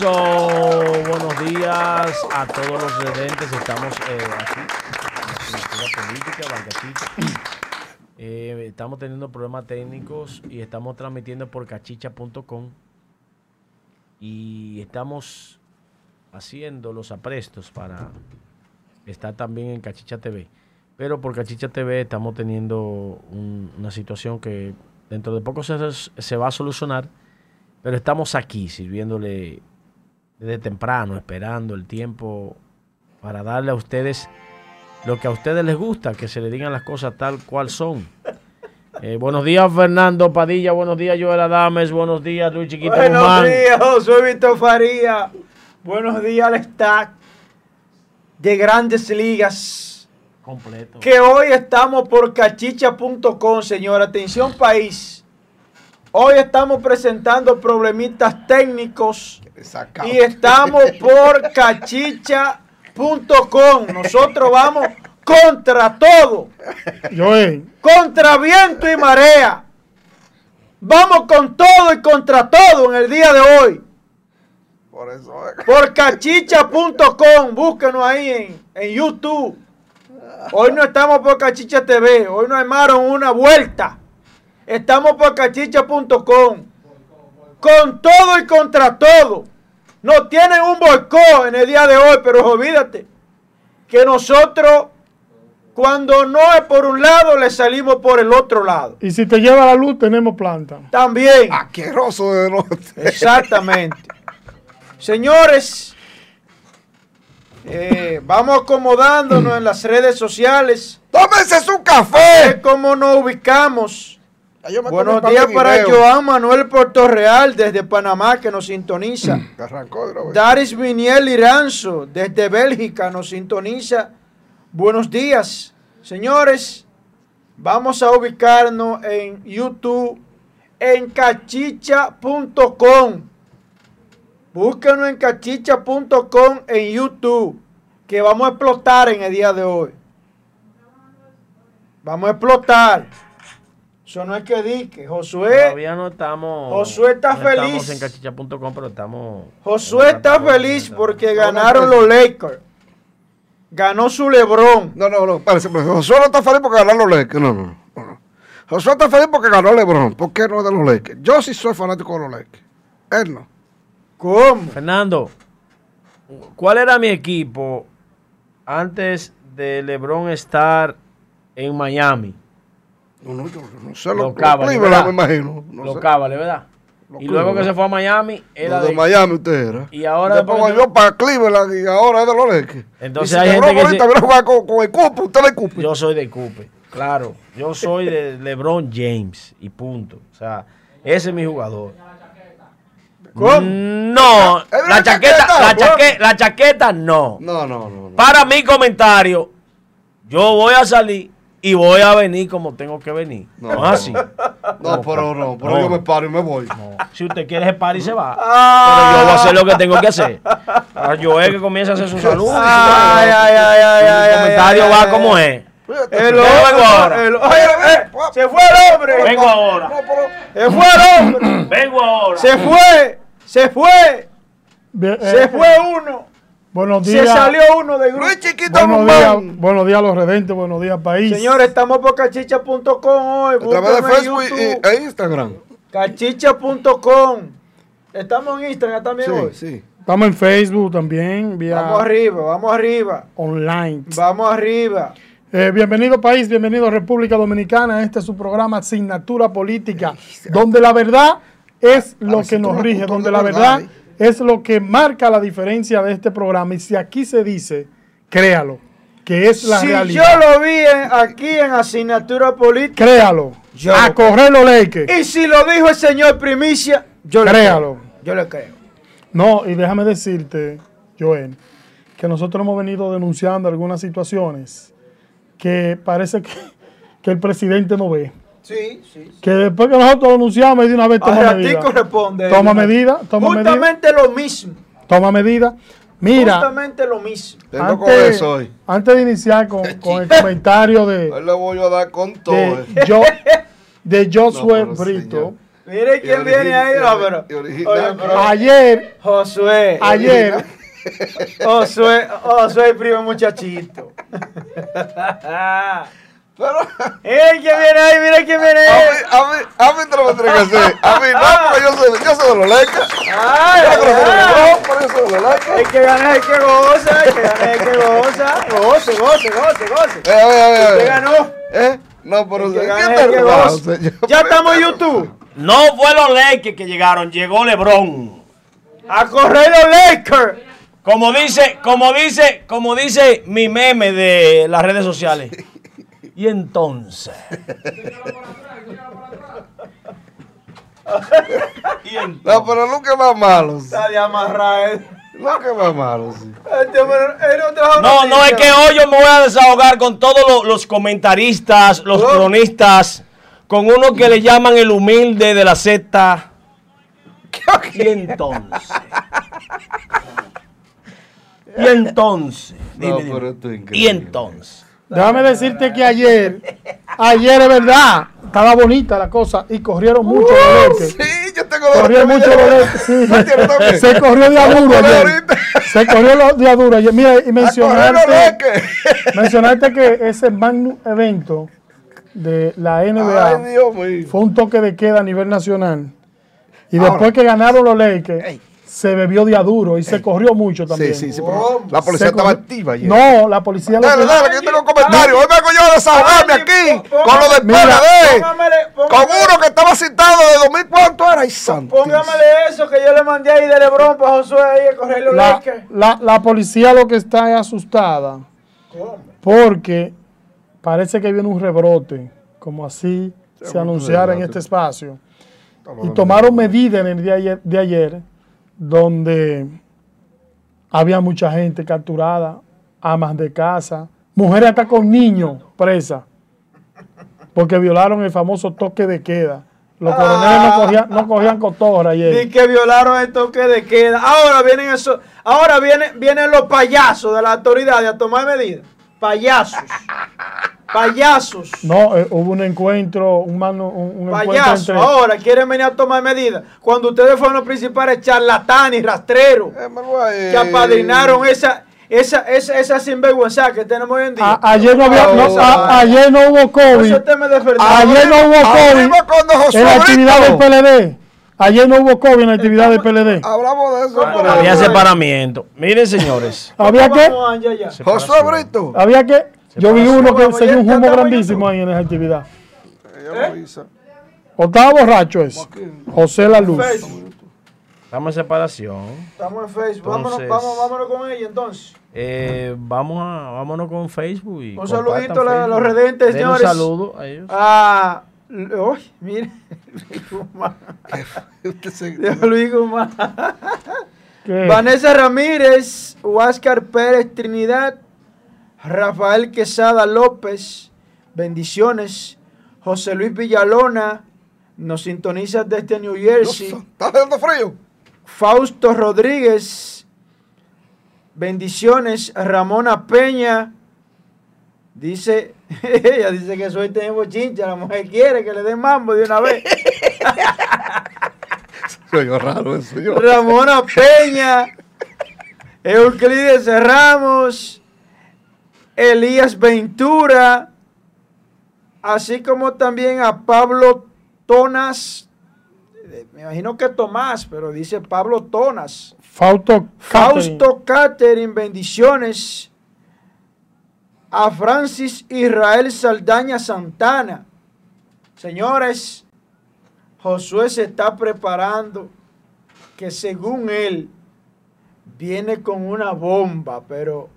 Eso, buenos días a todos los residentes. Estamos eh, aquí política, eh, estamos teniendo problemas técnicos y estamos transmitiendo por cachicha.com y estamos haciendo los aprestos para estar también en Cachicha TV. Pero por Cachicha TV estamos teniendo una situación que dentro de poco se, se va a solucionar pero estamos aquí sirviéndole desde temprano, esperando el tiempo para darle a ustedes lo que a ustedes les gusta, que se le digan las cosas tal cual son. Eh, buenos días, Fernando Padilla. Buenos días, Joel Adames. Buenos días, Luis Chiquito Buenos días, José Víctor Faría. Buenos días al stack de Grandes Ligas. Completo. Que hoy estamos por cachicha.com, señor. Atención, país. Hoy estamos presentando problemitas técnicos y estamos por cachicha.com. Nosotros vamos contra todo. Contra viento y marea. Vamos con todo y contra todo en el día de hoy. Por eso. Por cachicha.com. Búsquenos ahí en, en YouTube. Hoy no estamos por Cachicha TV. Hoy nos armaron una vuelta. Estamos por cachicha.com. Con todo y contra todo. No tienen un boicot en el día de hoy, pero olvídate que nosotros, cuando no es por un lado, le salimos por el otro lado. Y si te lleva la luz, tenemos planta. También. Asqueroso de norte. Exactamente. Señores, eh, vamos acomodándonos en las redes sociales. ¡Tómense su café! ¿Cómo nos ubicamos? Buenos días para Joan Manuel Puerto Real desde Panamá que nos sintoniza. Daris Viniel Iranzo desde Bélgica nos sintoniza. Buenos días, señores. Vamos a ubicarnos en YouTube en cachicha.com. Búsquenos en cachicha.com en YouTube que vamos a explotar en el día de hoy. Vamos a explotar. Eso no es que dique. Josué. Todavía no estamos. Josué está feliz. Estamos en cachicha.com, pero estamos. Josué está feliz porque ganaron los Lakers. Ganó su Lebron. No, no, no. Parece, Josué no está feliz porque ganaron los Lakers. No, no, no. Josué está feliz porque ganó Lebron. ¿Por qué no es de los Lakers? Yo sí soy fanático de los Lakers. Él no. ¿Cómo? Fernando, ¿cuál era mi equipo antes de Lebron estar en Miami? No, no, yo no sé Cavaliers, me imagino. No los ¿verdad? y luego que se fue a Miami, era de, Miami usted era. Y ahora después yo para Cleveland y ahora es de los Lakers. Entonces hay gente que se... jugar con, con, el Cupe, usted le Cupe. Yo soy de Cupe, claro. Yo soy de LeBron James y punto. O sea, ese es mi jugador. ¿Cómo? No, la chaqueta, la chaqueta, la chaqueta no. No, no, no. Para mi comentario, yo voy a salir y voy a venir como tengo que venir. No, es así. No, pero no, pero yo me paro y me voy. Si usted quiere se para y se va. Pero yo voy a hacer lo que tengo que hacer. yo es que comienza a hacer su salud. Ay, ay, ay, ay, ay. El comentario va como es. El vengo ahora. Eh, se fue el hombre. Vengo ahora. Se fue el hombre. Vengo ahora. Se fue. Se fue. Se fue uno. Buenos días. Se salió uno de grupo. Chiquito buenos, días, buenos días a los redentes, buenos días país. Señores, estamos por cachicha.com hoy. A través de Facebook e Instagram. Cachicha.com. Estamos en Instagram también hoy. Sí. Estamos en Facebook también. vamos arriba, vamos arriba. Online. Vamos arriba. Eh, bienvenido país, bienvenido República Dominicana. Este es su programa Asignatura Política, donde la verdad es lo que nos rige, donde la verdad es lo que marca la diferencia de este programa. Y si aquí se dice, créalo, que es la realidad. Si yo lo vi aquí en asignatura política, créalo. a correr los leques. Y si lo dijo el señor Primicia, yo créalo. Le creo. Yo le creo. No, y déjame decirte, Joel, que nosotros hemos venido denunciando algunas situaciones que parece que, que el presidente no ve. Sí, sí, Que después que nosotros lo anunciamos, de una vez toma medida. corresponde. Toma medida. Toma Justamente lo mismo. Toma medida. Mira. Justamente lo mismo. Antes, antes de iniciar con, con el comentario de. Hoy le voy a dar con todo. De, yo, de Josué Brito. Mire quién viene ahí, no, pero, oye, pero- Ayer, Josué. ayer, Josué, Josué, primo muchachito. Pero, Mira quién viene ahí, mira quién viene a ahí. mí, a mí, a mí te lo hacer. A mí no, porque yo soy, yo soy de los Lakers. Ay, Yo creo que por eso soy de los Lakers. El que gana es el que goza, el que gana es el que goza. Goce, goce, goce, goce. Eh, a ver, a ver, a ¿Usted ver. ganó? ¿Eh? No, pero El que ¿qué gana es el que goza. Ya estamos en YouTube. No fue los Lakers que llegaron, llegó LeBron. A correr los Lakers. Como dice, como dice, como dice mi meme de las redes sociales. Y entonces. y entonces. No, pero nunca más malo. sí. Está de amarrar. eh. Nunca es más malo, sí. Él no No, no, es que hoy yo me voy a desahogar con todos lo- los comentaristas, los cronistas, con uno que le llaman el humilde de la secta. Y entonces. Y entonces. No, dime, pero dime. esto es Y increíble. entonces. Déjame decirte que ayer, ayer es verdad, estaba bonita la cosa y corrieron mucho Lakers. Sí, yo tengo dos Corrió mucho Lakers, sí. Se corrió de aduro ayer. Se corrió los de aduro ayer. Mira, y mencionarte, mencionarte que ese magno evento de la NBA Ay, Dios mío. fue un toque de queda a nivel nacional. Y Ahora. después que ganaron los Lakers, se bebió de aduro y se corrió mucho también. Sí, sí, sí. pero La policía Se estaba corrió- activa ayer. No, la policía lo Dale, que- dale, que yo tengo un comentario. Hoy vengo yo a desahogarme aquí con lo del PLD. Con uno que estaba citado de 2000, ¿cuánto era? Ay, santo. Póngamele eso que yo le mandé ahí de Lebron para Josué ahí a correr los la, la- la policía lo que está es asustada ¿Cómo? porque parece que viene un rebrote, como así se un anunciara en este espacio. Y tomaron medidas en el día ayer- de ayer donde había mucha gente capturada, amas de casa, mujeres hasta con niños presas, porque violaron el famoso toque de queda. Los coroneles no cogían, no cogían cotorra Ni ayer. que violaron el toque de queda. Ahora vienen eso, ahora vienen, vienen los payasos de la autoridad a tomar medidas. Payasos. Payasos. No, eh, hubo un encuentro, un, mano, un, un encuentro Payasos. entre... Ahora quieren venir a tomar medidas. Cuando ustedes fueron los principales charlatanes y rastreros Eh, Manuel, que apadrinaron esa, esa, esa, esa sinvergüenza que tenemos hoy en día. A- ayer, no había, no, a- ayer no hubo COVID. Eso usted me defendió. Ayer no hubo COVID en la actividad del. PLD. Ayer no hubo COVID en la actividad del PLD. Hablamos de eso. ¿Cómo pero- Había separamiento. Miren, señores. Había ya. Josué Brito. había que, yo vi uno que ya enseñó un humo grandísimo ahí en esa actividad. Ella me avisa. O estaba borracho ese. José La Luz. Estamos en separación. Estamos en Facebook. Vámonos, Entonces- vamos, vámonos con ella entonces. Eh, vamos a, vámonos con Facebook. Y Un saludito a los redentes, Den un señores. saludo a ellos. Ah, uy, mire. Luis Guzmán. Luis Guzmán. ¿Qué? Vanessa Ramírez, Huáscar Pérez Trinidad, Rafael Quesada López, bendiciones. José Luis Villalona, nos sintoniza desde New Jersey. ¿Está dando frío? Fausto Rodríguez, bendiciones. Ramona Peña, dice, ella dice que soy tengo bochincha, la mujer quiere que le den mambo de una vez. Soy raro eso, yo. Ramona Peña, Euclides Ramos, Elías Ventura, así como también a Pablo Tonas, me imagino que Tomás, pero dice Pablo Tonas. Fausto Catherine. Fausto Catherine, bendiciones. A Francis Israel Saldaña Santana. Señores, Josué se está preparando que según él viene con una bomba, pero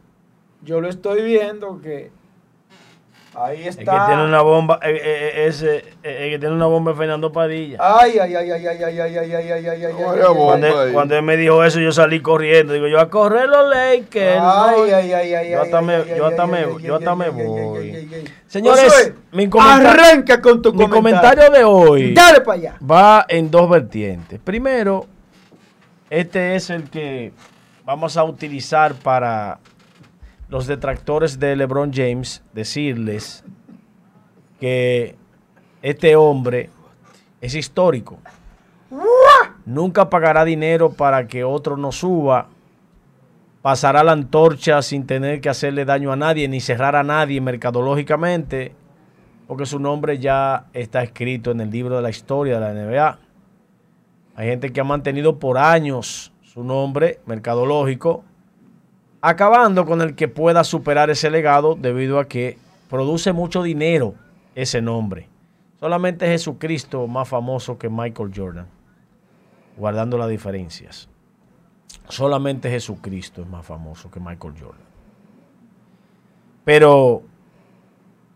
yo lo estoy viendo que ahí El que está. tiene una bomba, eh, eh, ese, eh, el que tiene una bomba es Fernando Padilla. Ay, ay, ay, ay, ay, ay, ay, ay, ay, ay, ay, ay. Cuando, él me dijo eso, yo salí corriendo. Digo, yo a correr los Lakers. Ay, ¿no? ay, ay, ay, Yo ay, hasta me- ay, yo ay, hasta me- yo hasta me voy. Señores, mi comentario, arranca con tu mi comentario. comentario de hoy Dale para allá. va en dos vertientes. Primero, este es el que vamos a utilizar para los detractores de LeBron James, decirles que este hombre es histórico. Nunca pagará dinero para que otro no suba. Pasará la antorcha sin tener que hacerle daño a nadie ni cerrar a nadie mercadológicamente, porque su nombre ya está escrito en el libro de la historia de la NBA. Hay gente que ha mantenido por años su nombre mercadológico, acabando con el que pueda superar ese legado debido a que produce mucho dinero ese nombre. Solamente Jesucristo más famoso que Michael Jordan, guardando las diferencias. Solamente Jesucristo es más famoso que Michael Jordan. Pero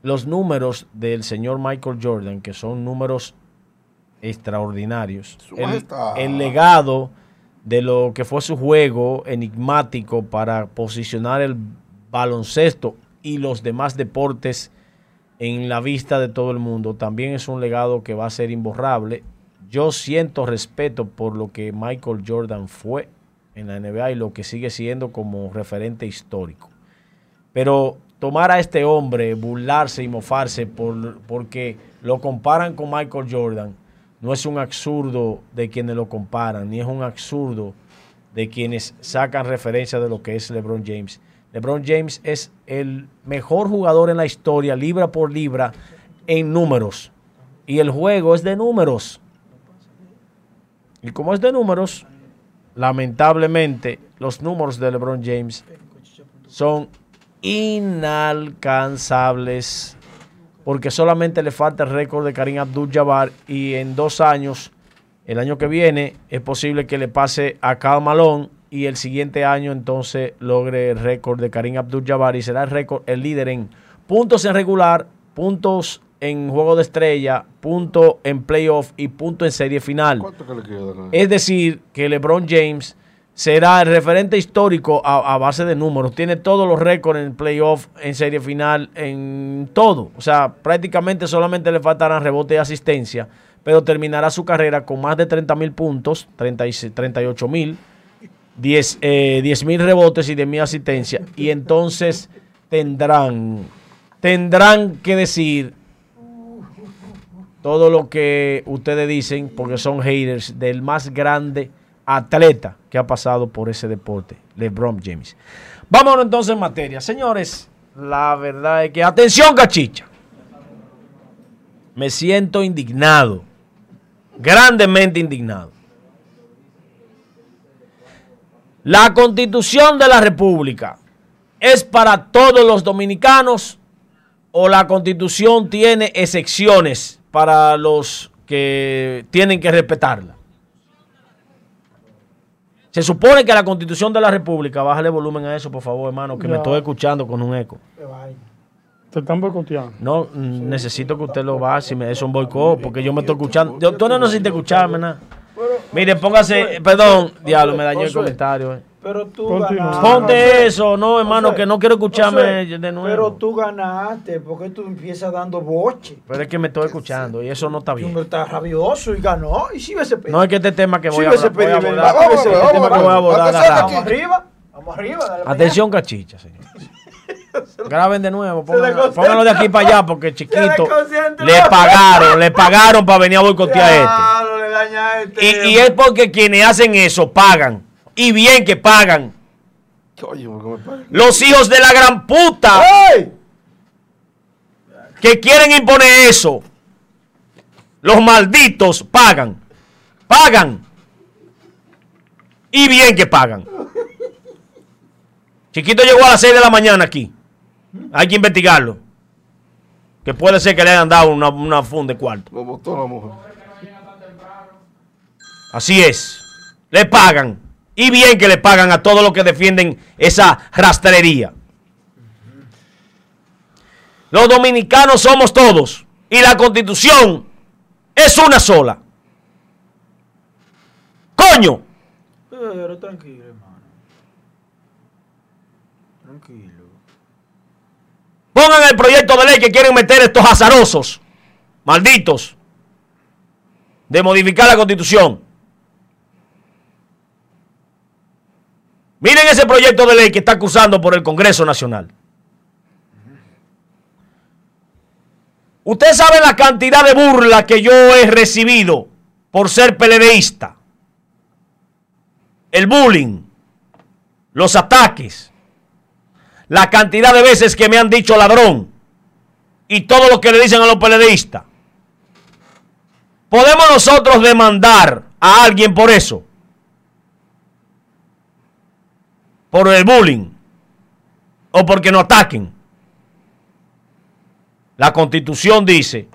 los números del señor Michael Jordan, que son números extraordinarios, el, el, legado de lo que fue su juego enigmático para posicionar el baloncesto y los demás deportes en la vista de todo el mundo, también es un legado que va a ser imborrable. Yo siento respeto por lo que Michael Jordan fue en la NBA y lo que sigue siendo como referente histórico. Pero tomar a este hombre, burlarse y mofarse por, porque lo comparan con Michael Jordan, no es un absurdo de quienes lo comparan, ni es un absurdo de quienes sacan referencia de lo que es LeBron James. LeBron James es el mejor jugador en la historia, libra por libra, en números. Y el juego es de números. Y como es de números, lamentablemente los números de LeBron James son inalcanzables porque solamente le falta el récord de Karim Abdul-Jabbar y en dos años, el año que viene, es posible que le pase a Cal Malone y el siguiente año entonces logre el récord de Karim Abdul-Jabbar y será el récord el líder en puntos en regular, puntos en juego de estrella, puntos en playoff y puntos en serie final. Es decir, que LeBron James será el referente histórico a, base de números. Tiene todos los récords en playoff, en serie final, en todo. O sea, prácticamente solamente le faltarán rebote y asistencia, pero terminará su carrera con más de 30 mil puntos, 38 mil 10 eh, mil rebotes y de mi asistencia. Y entonces tendrán, tendrán que decir todo lo que ustedes dicen, porque son haters del más grande atleta que ha pasado por ese deporte, LeBron James. Vámonos entonces en materia. Señores, la verdad es que, atención, cachicha. Me siento indignado, grandemente indignado. La constitución de la República es para todos los dominicanos o la constitución tiene excepciones para los que tienen que respetarla. Se supone que la constitución de la República, bájale volumen a eso, por favor, hermano, que me estoy escuchando con un eco. Te están boicoteando. No, necesito que usted lo baje, si me es un boicot, porque yo me estoy escuchando. Yo, tú no necesitas escucharme nada. Mire, póngase, perdón, diablo, me dañó el comentario. Eh. Pero tú ganaste. Ponte eso, no, hermano, que no quiero escucharme de nuevo. Pero tú ganaste, porque tú empiezas dando boche. Pero es que me estoy escuchando y eso no está bien. Tú está rabioso y ganó. Y si ese No, es que este tema que voy a hablar. Voy a abordar, este tema que voy a abordar. Vamos arriba. Vamos arriba. Atención, cachicha, señor. Graben de nuevo, pónganlo, de aquí para allá porque chiquito le pagaron, le pagaron para venir a boicotear a este. este. Y, es porque quienes hacen eso pagan. Y bien que pagan. Los hijos de la gran puta que quieren imponer eso. Los malditos pagan. Pagan. Y bien que pagan. Chiquito llegó a las 6 de la mañana aquí. Hay que investigarlo. Que puede ser que le hayan dado una, una funda de cuarto. Así es. Le pagan. Y bien que le pagan a todos los que defienden esa rastrería. Los dominicanos somos todos. Y la constitución es una sola. Coño. Pero tranquilo, hermano. Tranquilo. Pongan el proyecto de ley que quieren meter estos azarosos, malditos, de modificar la constitución. Miren ese proyecto de ley que está cursando por el Congreso Nacional. Usted sabe la cantidad de burla que yo he recibido por ser peledeísta. El bullying, los ataques, la cantidad de veces que me han dicho ladrón y todo lo que le dicen a los peledeístas. ¿Podemos nosotros demandar a alguien por eso? Por el bullying. O porque no ataquen. La constitución dice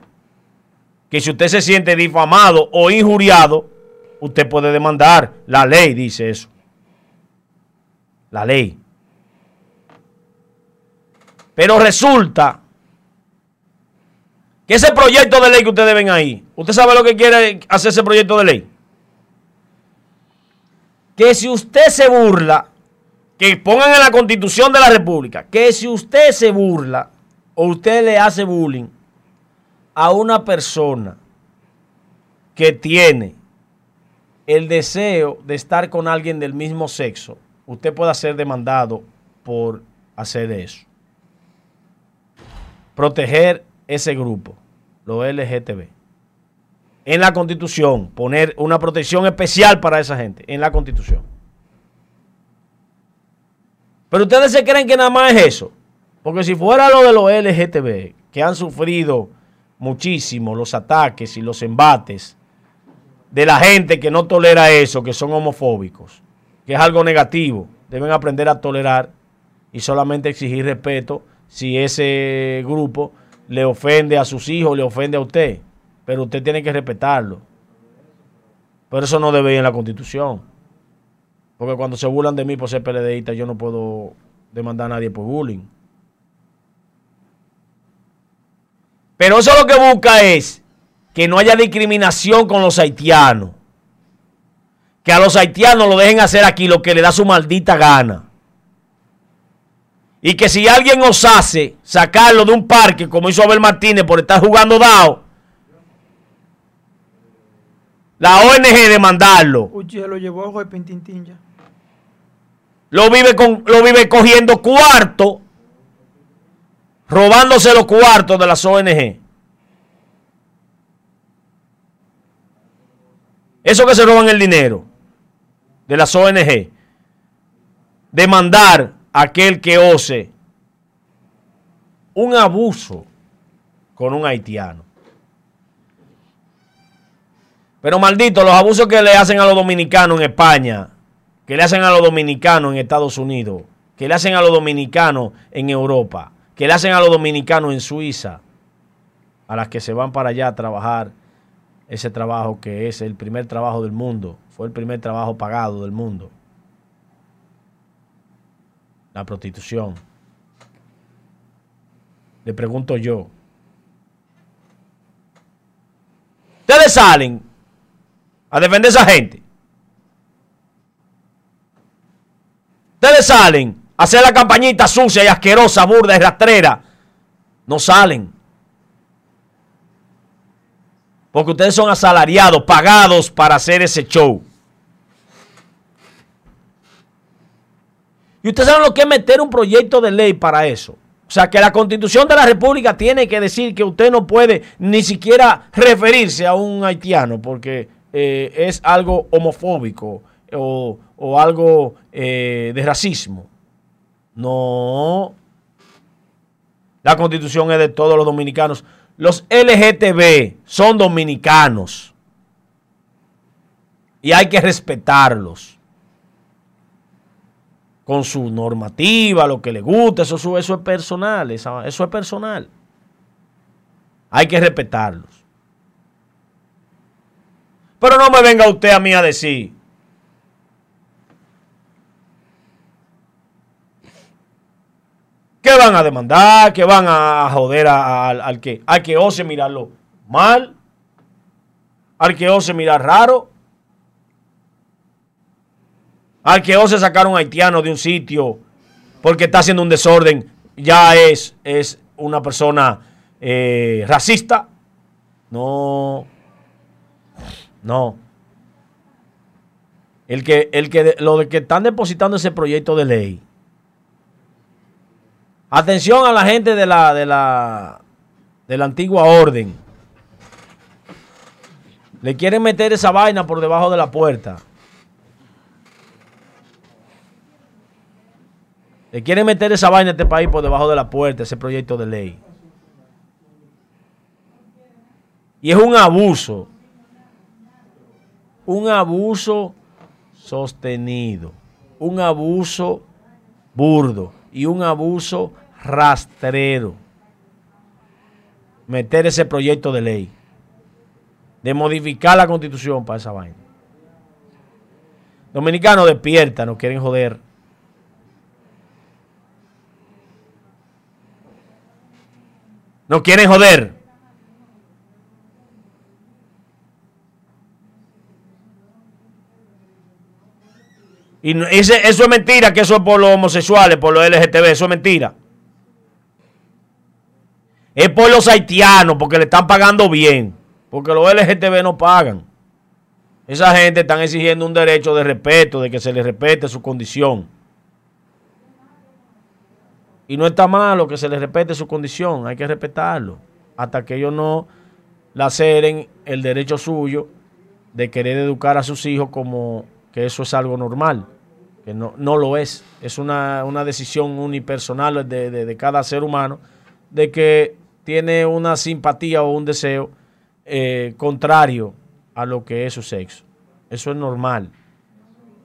que si usted se siente difamado o injuriado, usted puede demandar. La ley dice eso. La ley. Pero resulta que ese proyecto de ley que ustedes ven ahí, ¿usted sabe lo que quiere hacer ese proyecto de ley? Que si usted se burla, que pongan en la constitución de la República, que si usted se burla o usted le hace bullying a una persona que tiene el deseo de estar con alguien del mismo sexo, usted pueda ser demandado por hacer eso. Proteger ese grupo, los LGTB. En la constitución, poner una protección especial para esa gente, en la constitución. Pero ustedes se creen que nada más es eso. Porque si fuera lo de los LGTB, que han sufrido muchísimo los ataques y los embates de la gente que no tolera eso, que son homofóbicos, que es algo negativo, deben aprender a tolerar y solamente exigir respeto si ese grupo le ofende a sus hijos, le ofende a usted. Pero usted tiene que respetarlo. Pero eso no debe ir en la constitución. Porque cuando se burlan de mí por ser PLDista, yo no puedo demandar a nadie por bullying. Pero eso lo que busca es que no haya discriminación con los haitianos. Que a los haitianos lo dejen hacer aquí lo que le da su maldita gana. Y que si alguien osase sacarlo de un parque, como hizo Abel Martínez por estar jugando dado, la ONG demandarlo. lo llevó a ya. Lo vive, con, lo vive cogiendo cuarto robándose los cuartos de las ONG. Eso que se roban el dinero de las ONG. Demandar a aquel que ose un abuso con un haitiano. Pero maldito, los abusos que le hacen a los dominicanos en España, que le hacen a los dominicanos en Estados Unidos, que le hacen a los dominicanos en Europa, que le hacen a los dominicanos en Suiza, a las que se van para allá a trabajar ese trabajo que es el primer trabajo del mundo, fue el primer trabajo pagado del mundo. La prostitución. Le pregunto yo. Ustedes salen a defender a esa gente. Ustedes salen hacer la campañita sucia y asquerosa, burda y rastrera, no salen. Porque ustedes son asalariados, pagados para hacer ese show. Y ustedes saben lo que es meter un proyecto de ley para eso. O sea, que la constitución de la República tiene que decir que usted no puede ni siquiera referirse a un haitiano porque eh, es algo homofóbico o, algo eh, de racismo. No. La constitución es de todos los dominicanos. Los LGTB son dominicanos. Y hay que respetarlos. Con su normativa, lo que le gusta, eso, es personal. Eso es personal. Hay que respetarlos. Pero no me venga usted a mí a decir ¿Qué van a demandar? ¿Qué van a joder al, que, al que ose mirarlo mal? ¿Al que ose mirar raro? ¿Al que ose sacar un haitiano de un sitio porque está haciendo un desorden? Ya es, es una persona eh, racista. No. No. El que, el que, lo de que están depositando ese proyecto de ley Atención a la gente de la, de la, de la antigua orden. Le quieren meter esa vaina por debajo de la puerta. Le quieren meter esa vaina a este país por debajo de la puerta, ese proyecto de ley. Y es un abuso. Un abuso sostenido. Un abuso burdo. Y un abuso rastrero. Meter ese proyecto de ley. De modificar la constitución para esa vaina. Dominicanos despierta, no quieren joder. No quieren joder. Y eso es mentira, que eso es por los homosexuales, por los LGTB, eso es mentira. Es por los haitianos, porque le están pagando bien. Porque los LGTB no pagan. Esa gente están exigiendo un derecho de respeto, de que se les respete su condición. Y no está malo que se les respete su condición, hay que respetarlo. Hasta que ellos no laceren el derecho suyo de querer educar a sus hijos como que eso es algo normal, que no, no lo es. Es una, decisión unipersonal de, de, cada ser humano de que tiene una simpatía o un deseo eh, contrario a lo que es su sexo. Eso es normal.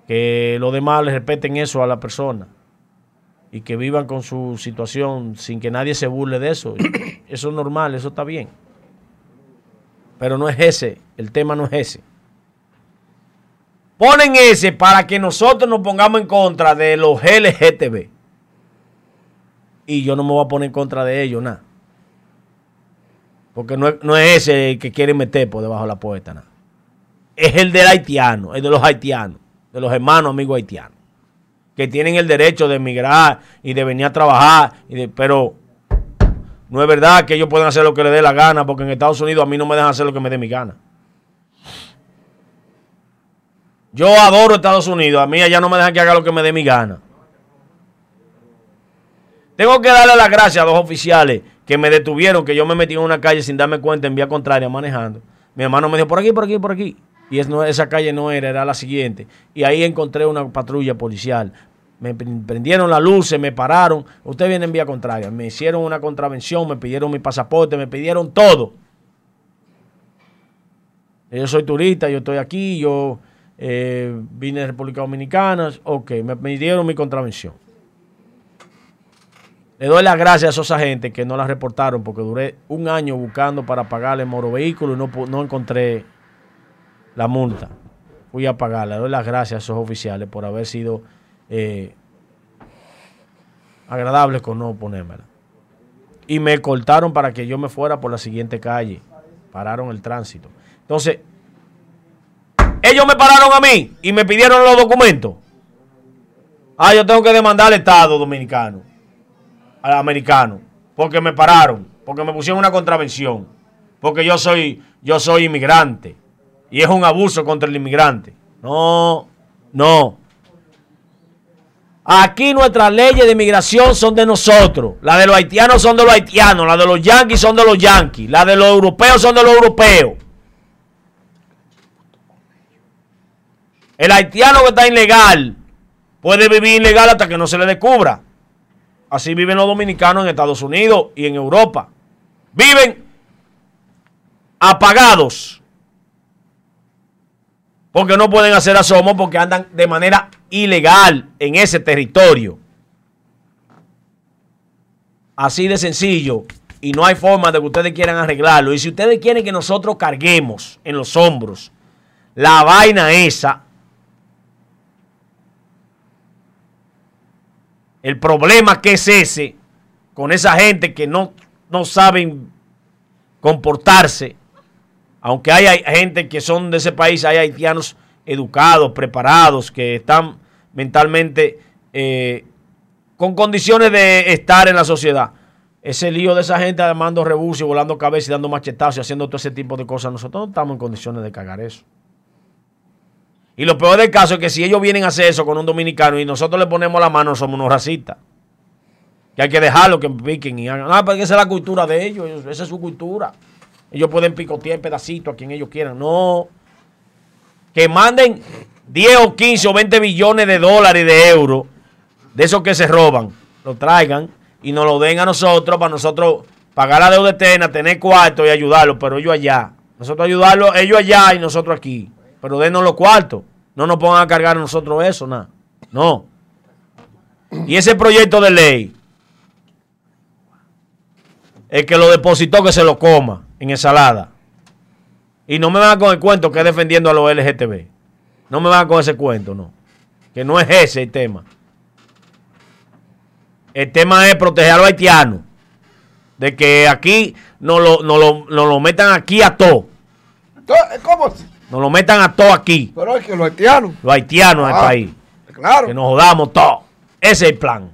Que los demás le respeten eso a la persona y que vivan con su situación sin que nadie se burle de eso. Eso es normal, eso está bien. Pero no es ese, el tema no es ese. Ponen ese para que nosotros nos pongamos en contra de los LGTB. Y yo no me voy a poner en contra de ellos, nada. Porque no es, ese el que quieren meter por debajo de la puerta. Es el del haitiano, el de los haitianos, de los hermanos amigos haitianos. Que tienen el derecho de emigrar y de venir a trabajar. Pero no es verdad que ellos pueden hacer lo que les dé la gana, porque en Estados Unidos a mí no me dejan hacer lo que me dé mi gana. Yo adoro Estados Unidos. A mí allá no me dejan que haga lo que me dé mi gana. Tengo que darle las gracias a dos oficiales que me detuvieron, que yo me metí en una calle sin darme cuenta en vía contraria manejando. Mi hermano me dijo, por aquí, por aquí, por aquí. Y esa calle no era, era la siguiente. Y ahí encontré una patrulla policial. Me prendieron la luz, se me pararon. Usted viene en vía contraria. Me hicieron una contravención, me pidieron mi pasaporte, me pidieron todo. Yo soy turista, yo estoy aquí, yo eh, vine de República Dominicana, ok, me, dieron mi contravención. Le doy las gracias a esos agentes que no la reportaron porque duré un año buscando para pagarle moro vehículo y no, no encontré la multa. Fui a pagarla. Le doy las gracias a esos oficiales por haber sido eh, agradables con no ponérmela. Y me cortaron para que yo me fuera por la siguiente calle. Pararon el tránsito. Entonces, ellos me pararon a mí y me pidieron los documentos. Ah, yo tengo que demandar al Estado dominicano, al americano, porque me pararon, porque me pusieron una contravención, porque yo soy, yo soy inmigrante y es un abuso contra el inmigrante. No, no. Aquí nuestras leyes de inmigración son de nosotros. Las de los haitianos son de los haitianos. Las de los yanquis son de los yanquis. Las de los europeos son de los europeos. El haitiano que está ilegal puede vivir ilegal hasta que no se le descubra. Así viven los dominicanos en Estados Unidos y en Europa. Viven apagados. Porque no pueden hacer asomo porque andan de manera ilegal en ese territorio. Así de sencillo. Y no hay forma de que ustedes quieran arreglarlo. Y si ustedes quieren que nosotros carguemos en los hombros la vaina esa, El problema que es ese, con esa gente que no, no saben comportarse, aunque hay, gente que son de ese país, hay haitianos educados, preparados, que están mentalmente eh, con condiciones de estar en la sociedad. Ese lío de esa gente armando rebus y volando cabeza y dando machetazos y haciendo todo ese tipo de cosas, nosotros no estamos en condiciones de cagar eso. Y lo peor del caso es que si ellos vienen a hacer eso con un dominicano y nosotros le ponemos la mano, somos unos racistas. Que hay que dejarlo que piquen y hagan. Ah, porque esa es la cultura de ellos, esa es su cultura. Ellos pueden picotear pedacitos a quien ellos quieran. No. Que manden 10 o 15 o 20 billones de dólares de euros de esos que se roban. Lo traigan y nos lo den a nosotros para nosotros pagar la deuda eterna, tener cuartos y ayudarlos. Pero ellos allá. Nosotros ayudarlos, ellos allá y nosotros aquí. Pero denos los cuartos. No nos pongan a cargar nosotros eso, nada. No. Y ese proyecto de ley, el que lo depositó que se lo coma en ensalada. Y no me van con el cuento que es defendiendo a los LGTB. No me van con ese cuento, no. Que no es ese el tema. El tema es proteger a los haitianos. De que aquí nos lo, lo, metan aquí a todo. ¿Cómo? Nos lo metan a todo aquí. Pero es que los haitianos. Los haitianos del ah, país. Claro. Que nos jodamos todo. Ese es el plan.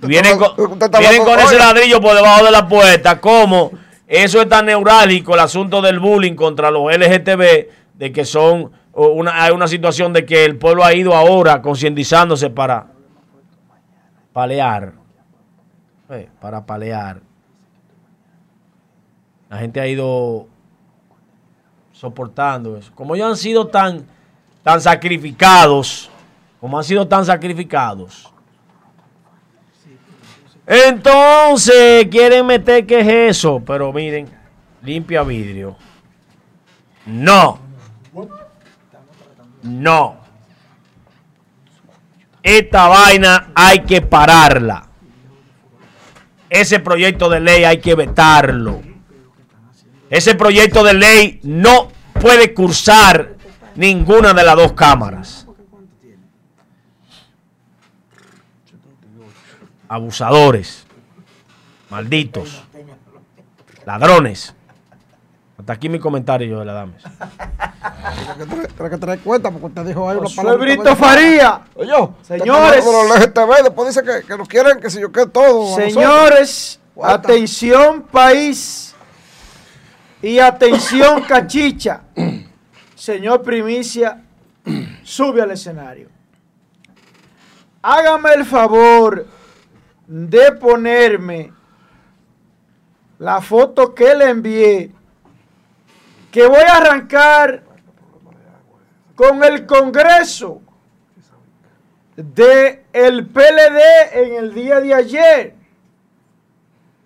Vienen con, vienen con ese ladrillo por debajo de la puerta. Como eso es tan neurálgico, el asunto del bullying contra los LGTB, de que son una, hay una situación de que el pueblo ha ido ahora concientizándose para palear. Eh, para palear. La gente ha ido soportando eso. Como ellos han sido tan, tan sacrificados, como han sido tan sacrificados. Entonces quieren meter que es eso, pero miren, limpia vidrio. No. No. Esta vaina hay que pararla. Ese proyecto de ley hay que vetarlo. Ese proyecto de ley no puede cursar ninguna de las dos cámaras. Abusadores, malditos, ladrones. Hasta aquí mi comentario de la dames. Tienes que tener cuenta porque usted dijo ahí una palabra. Brito Faría. Oye, señores. después dice que, que nos quieren, que si yo quiero todo. Señores, atención país. Y atención, cachicha. Señor Primicia, sube al escenario. Hágame el favor de ponerme la foto que le envié. Que voy a arrancar con el Congreso de el PLD en el día de ayer.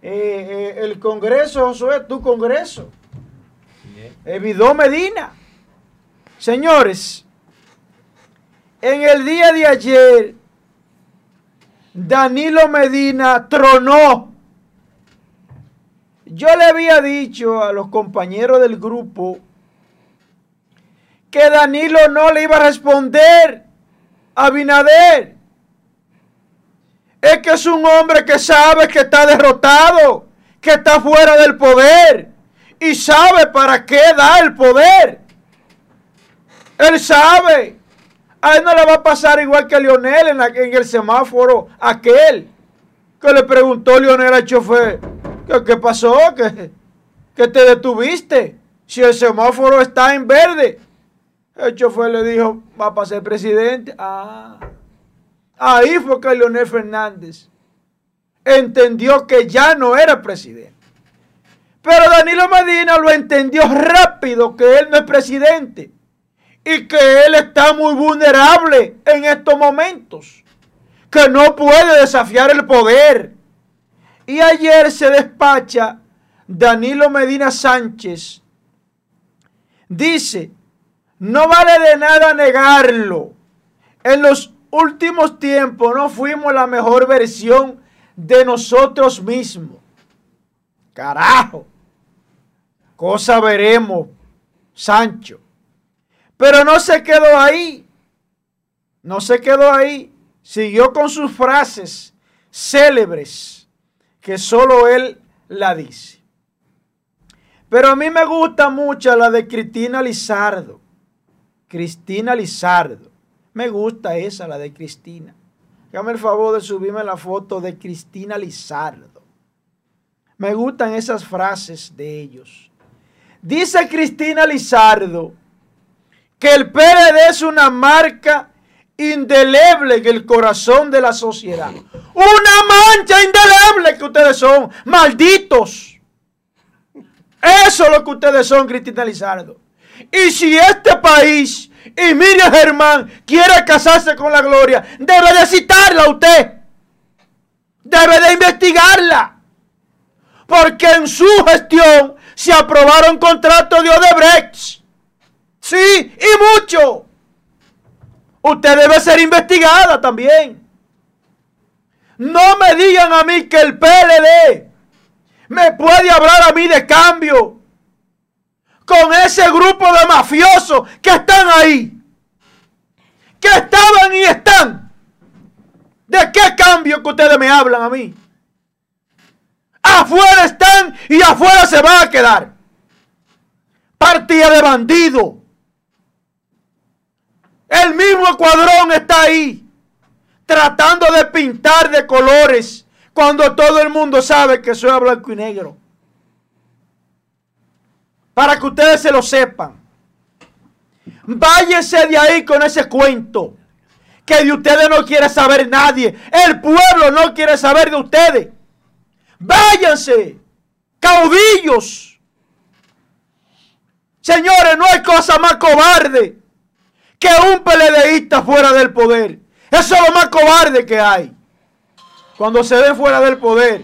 Eh, eh, el Congreso, Josué, tu Congreso. Evidó Medina. Señores, en el día de ayer, Danilo Medina tronó. Yo le había dicho a los compañeros del grupo que Danilo no le iba a responder a Binader. Es que es un hombre que sabe que está derrotado, que está fuera del poder y sabe para qué da el poder. Él sabe. A él no le va a pasar igual que a Lionel en, el semáforo aquel que le preguntó Lionel al chofer, ¿qué, pasó? ¿Qué, ¿Qué te detuviste? Si el semáforo está en verde. El chofer le dijo, va a ser presidente. Ah, ahí fue que Leonel Fernández entendió que ya no era presidente. Pero Danilo Medina lo entendió rápido que él no es presidente y que él está muy vulnerable en estos momentos, que no puede desafiar el poder. Y ayer se despacha Danilo Medina Sánchez. Dice, no vale de nada negarlo. En los últimos tiempos no fuimos la mejor versión de nosotros mismos. Carajo. Cosa veremos, Sancho. Pero no se quedó ahí. No se quedó ahí. Siguió con sus frases célebres que solo él la dice. Pero a mí me gusta mucho la de Cristina Lizardo. Cristina Lizardo. Me gusta esa, la de Cristina. Hágame el favor de subirme la foto de Cristina Lizardo. Me gustan esas frases de ellos. Dice Cristina Lizardo que el PLD es una marca indeleble en el corazón de la sociedad. Una mancha indeleble que ustedes son, malditos. Eso es lo que ustedes son, Cristina Lizardo. Y si este país y Miriam Germán quiere casarse con la gloria, debe de citarla usted. Debe de investigarla. Porque en su gestión se aprobaron contratos de Odebrecht. Sí, y mucho. Usted debe ser investigada también. No me digan a mí que el PLD me puede hablar a mí de cambio con ese grupo de mafiosos que están ahí. Que estaban y están. ¿De qué cambio que ustedes me hablan a mí? Afuera están y afuera se van a quedar. Partida de bandido. El mismo cuadrón está ahí, tratando de pintar de colores, cuando todo el mundo sabe que soy blanco y negro. Para que ustedes se lo sepan. Váyese de ahí con ese cuento. Que de ustedes no quiere saber nadie. El pueblo no quiere saber de ustedes. Váyanse, caudillos. Señores, no hay cosa más cobarde que un PLDista fuera del poder. Eso es lo más cobarde que hay. Cuando se ve fuera del poder.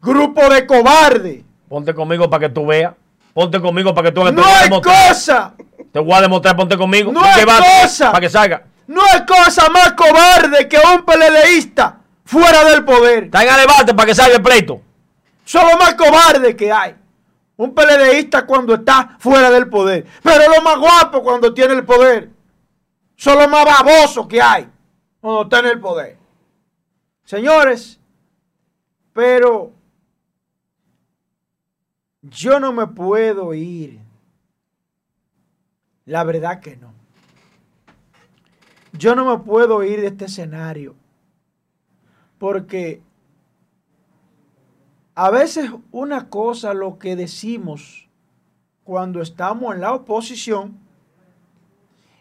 Grupo de cobardes. Ponte conmigo para que tú veas. Ponte conmigo para que tú veas. No hay cosa. Te voy a demostrar, ponte conmigo. No hay cosa. Para que salga. No hay cosa más cobarde que un PLDista fuera del poder. Está en debate para que salga el pleito. Eso es lo más cobarde que hay. Un PLDista cuando está fuera del poder. Pero lo más guapo cuando tiene el poder. Son los más babosos que hay cuando está en el poder. Señores, pero yo no me puedo ir. La verdad que no. Yo no me puedo ir de este escenario. Porque a veces una cosa lo que decimos cuando estamos en la oposición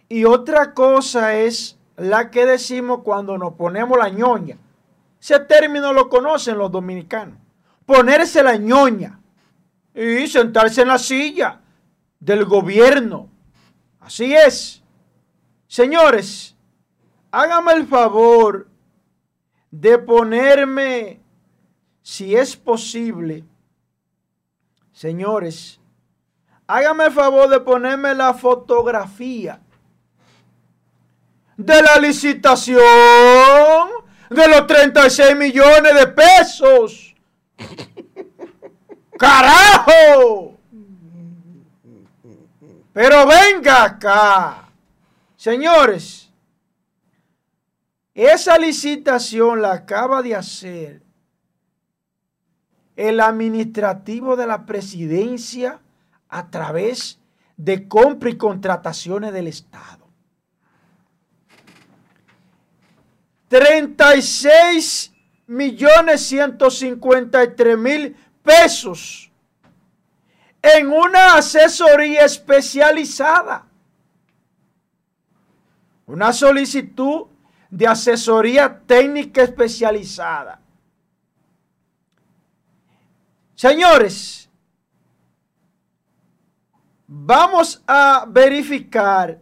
y otra cosa es la que decimos cuando nos ponemos la ñoña. Ese término lo conocen los dominicanos. Ponerse la ñoña y sentarse en la silla del gobierno. Así es. Señores, háganme el favor de ponerme, si es posible, señores, háganme el favor de ponerme la fotografía de la licitación de los 36 millones de pesos. ¡Carajo! Pero venga acá. Señores, esa licitación la acaba de hacer el administrativo de la presidencia a través de compra y contrataciones del Estado. 36 millones 153 mil pesos en una asesoría especializada. Una solicitud de asesoría técnica especializada. Señores, vamos a verificar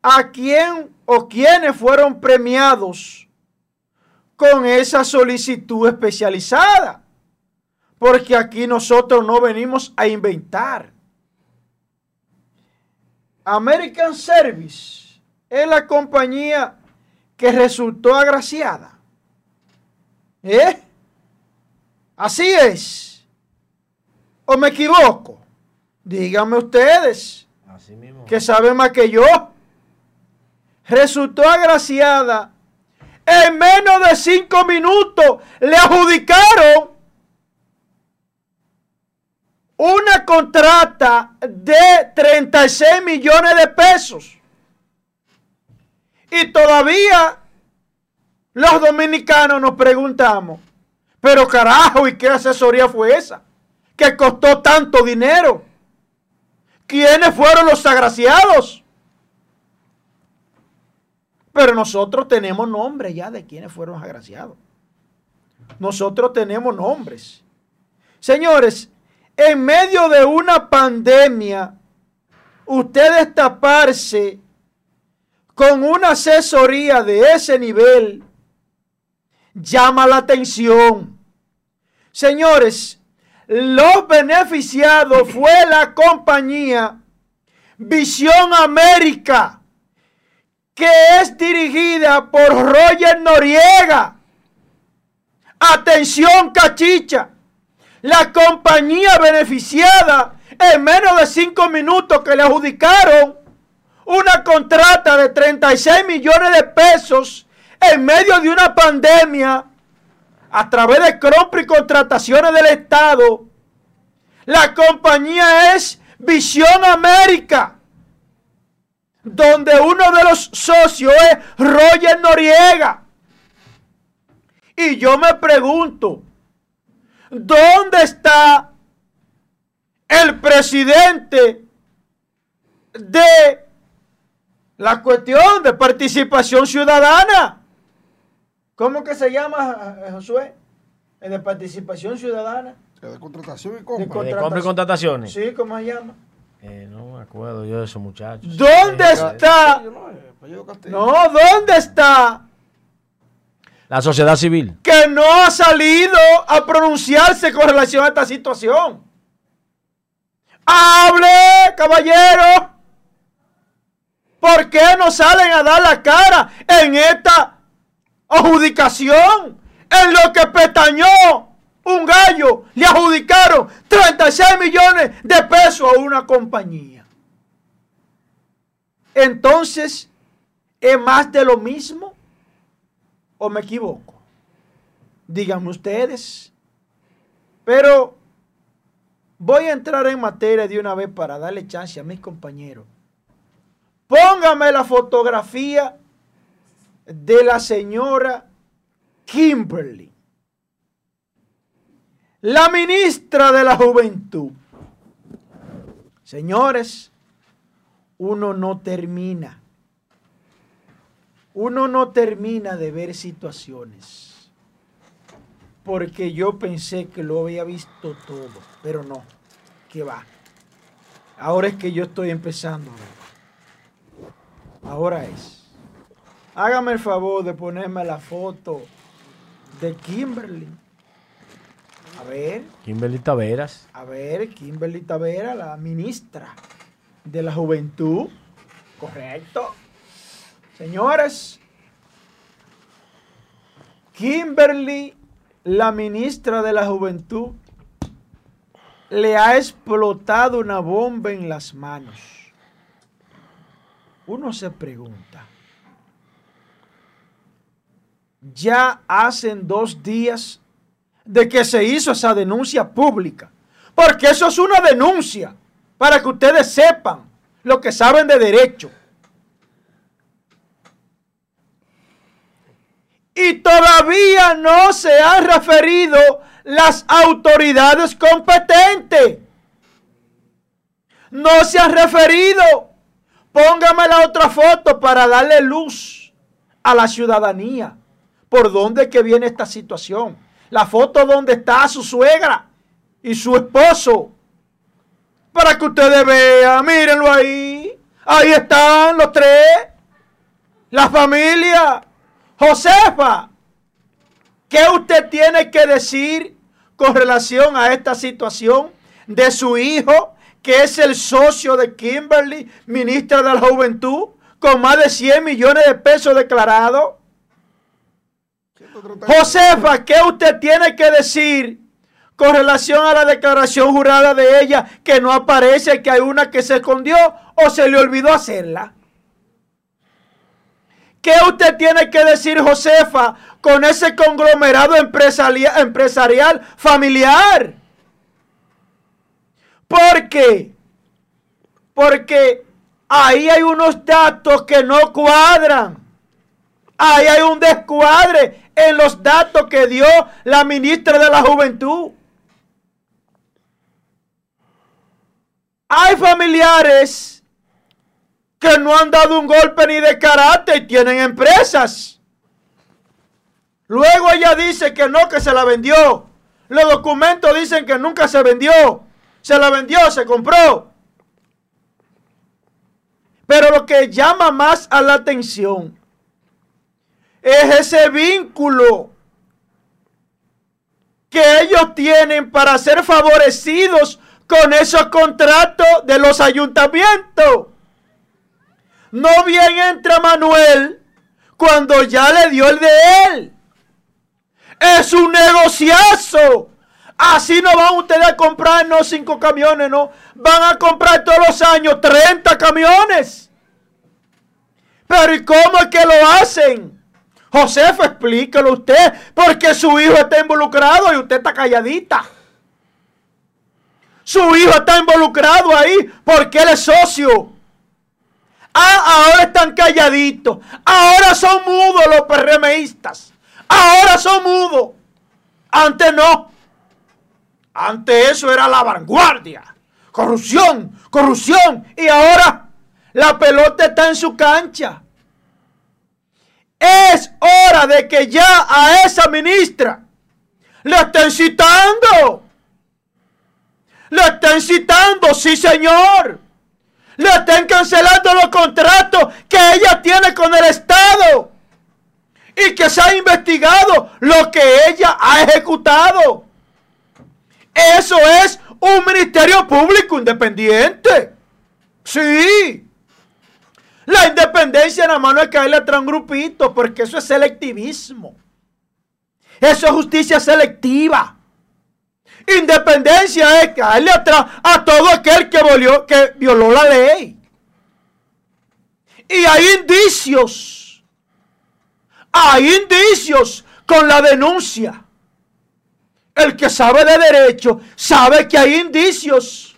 a quién o quiénes fueron premiados con esa solicitud especializada. Porque aquí nosotros no venimos a inventar. American Service es la compañía que resultó agraciada. ¿Eh? Así es. ¿O me equivoco? Díganme ustedes. Que saben más que yo resultó agraciada. En menos de cinco minutos le adjudicaron una contrata de 36 millones de pesos. Y todavía los dominicanos nos preguntamos, pero carajo, ¿y qué asesoría fue esa? Que costó tanto dinero. ¿Quiénes fueron los agraciados? Pero nosotros tenemos nombres ya de quienes fueron agraciados. Nosotros tenemos nombres. Señores, en medio de una pandemia, usted destaparse con una asesoría de ese nivel llama la atención. Señores, los beneficiados fue la compañía Visión América, que es dirigida por Roger Noriega. Atención, cachicha. La compañía beneficiada en menos de cinco minutos que le adjudicaron una contrata de 36 millones de pesos en medio de una pandemia a través de compra y contrataciones del Estado. La compañía es Visión América, donde uno de los socios es Roger Noriega. Y yo me pregunto, ¿dónde está el presidente de la cuestión de participación ciudadana? ¿Cómo que se llama, eh, Josué? El de participación ciudadana. De contratación y compra. De, compra y contrataciones. Sí, ¿cómo se llama? Eh, no me acuerdo yo de esos muchachos. ¿Dónde está? No, ¿dónde está? La sociedad civil. Que no ha salido a pronunciarse con relación a esta situación. Hable, caballero. ¿Por qué no salen a dar la cara en esta adjudicación? En lo que pestañó un gallo, le adjudicaron 36 millones de pesos a una compañía. Entonces, ¿es más de lo mismo? ¿O me equivoco? Díganme ustedes. Pero voy a entrar en materia de una vez para darle chance a mis compañeros. Póngame la fotografía de la señora Kimberly, la ministra de la Juventud. Señores, uno no termina. Uno no termina de ver situaciones. Porque yo pensé que lo había visto todo, pero no, que va. Ahora es que yo estoy empezando a ver. Ahora es. Hágame el favor de ponerme la foto de Kimberly. A ver. Kimberly Taveras. A ver, Kimberly Taveras, la ministra de la Juventud. Correcto. Señores, Kimberly, la ministra de la Juventud, le ha explotado una bomba en las manos uno se pregunta, ya hacen dos días de que se hizo esa denuncia pública, porque eso es una denuncia, para que ustedes sepan lo que saben de derecho. Y todavía no se han referido las autoridades competentes. No se han referido Póngame la otra foto para darle luz a la ciudadanía. ¿Por dónde que viene esta situación? La foto donde está su suegra y su esposo. Para que ustedes vean, mírenlo ahí. Ahí están los tres. La familia. Josefa, ¿qué usted tiene que decir con relación a esta situación de su hijo que es el socio de Kimberly, ministra de la Juventud, con más de 100 millones de pesos declarados. Josefa, ¿qué usted tiene que decir con relación a la declaración jurada de ella que no aparece, que hay una que se escondió o se le olvidó hacerla? ¿Qué usted tiene que decir, Josefa, con ese conglomerado empresarial, empresarial familiar? ¿Por qué? Porque ahí hay unos datos que no cuadran. Ahí hay un descuadre en los datos que dio la ministra de la Juventud. Hay familiares que no han dado un golpe ni de carácter y tienen empresas. Luego ella dice que no, que se la vendió. Los documentos dicen que nunca se vendió. Se la vendió, se compró. Pero lo que llama más a la atención es ese vínculo que ellos tienen para ser favorecidos con esos contratos de los ayuntamientos. No bien entra Manuel cuando ya le dio el de él. Es un negociazo. Así no van ustedes a comprar no cinco camiones, no. Van a comprar todos los años 30 camiones. Pero ¿y cómo es que lo hacen? Josefa, explíquelo usted, porque su hijo está involucrado y usted está calladita. Su hijo está involucrado ahí porque él es socio. Ah, ahora están calladitos. Ahora son mudos los PRMistas. Ahora son mudos. Antes no. Antes eso era la vanguardia. Corrupción, corrupción. Y ahora la pelota está en su cancha. Es hora de que ya a esa ministra le estén citando. Le estén citando, sí señor. Le estén cancelando los contratos que ella tiene con el Estado. Y que se ha investigado lo que ella ha ejecutado. Eso es un ministerio público independiente. Sí. La independencia nada más no es caerle atrás a un grupito, porque eso es selectivismo. Eso es justicia selectiva. Independencia es caerle atrás a todo aquel que, que violó la ley. Y hay indicios. Hay indicios con la denuncia. El que sabe de derecho sabe que hay indicios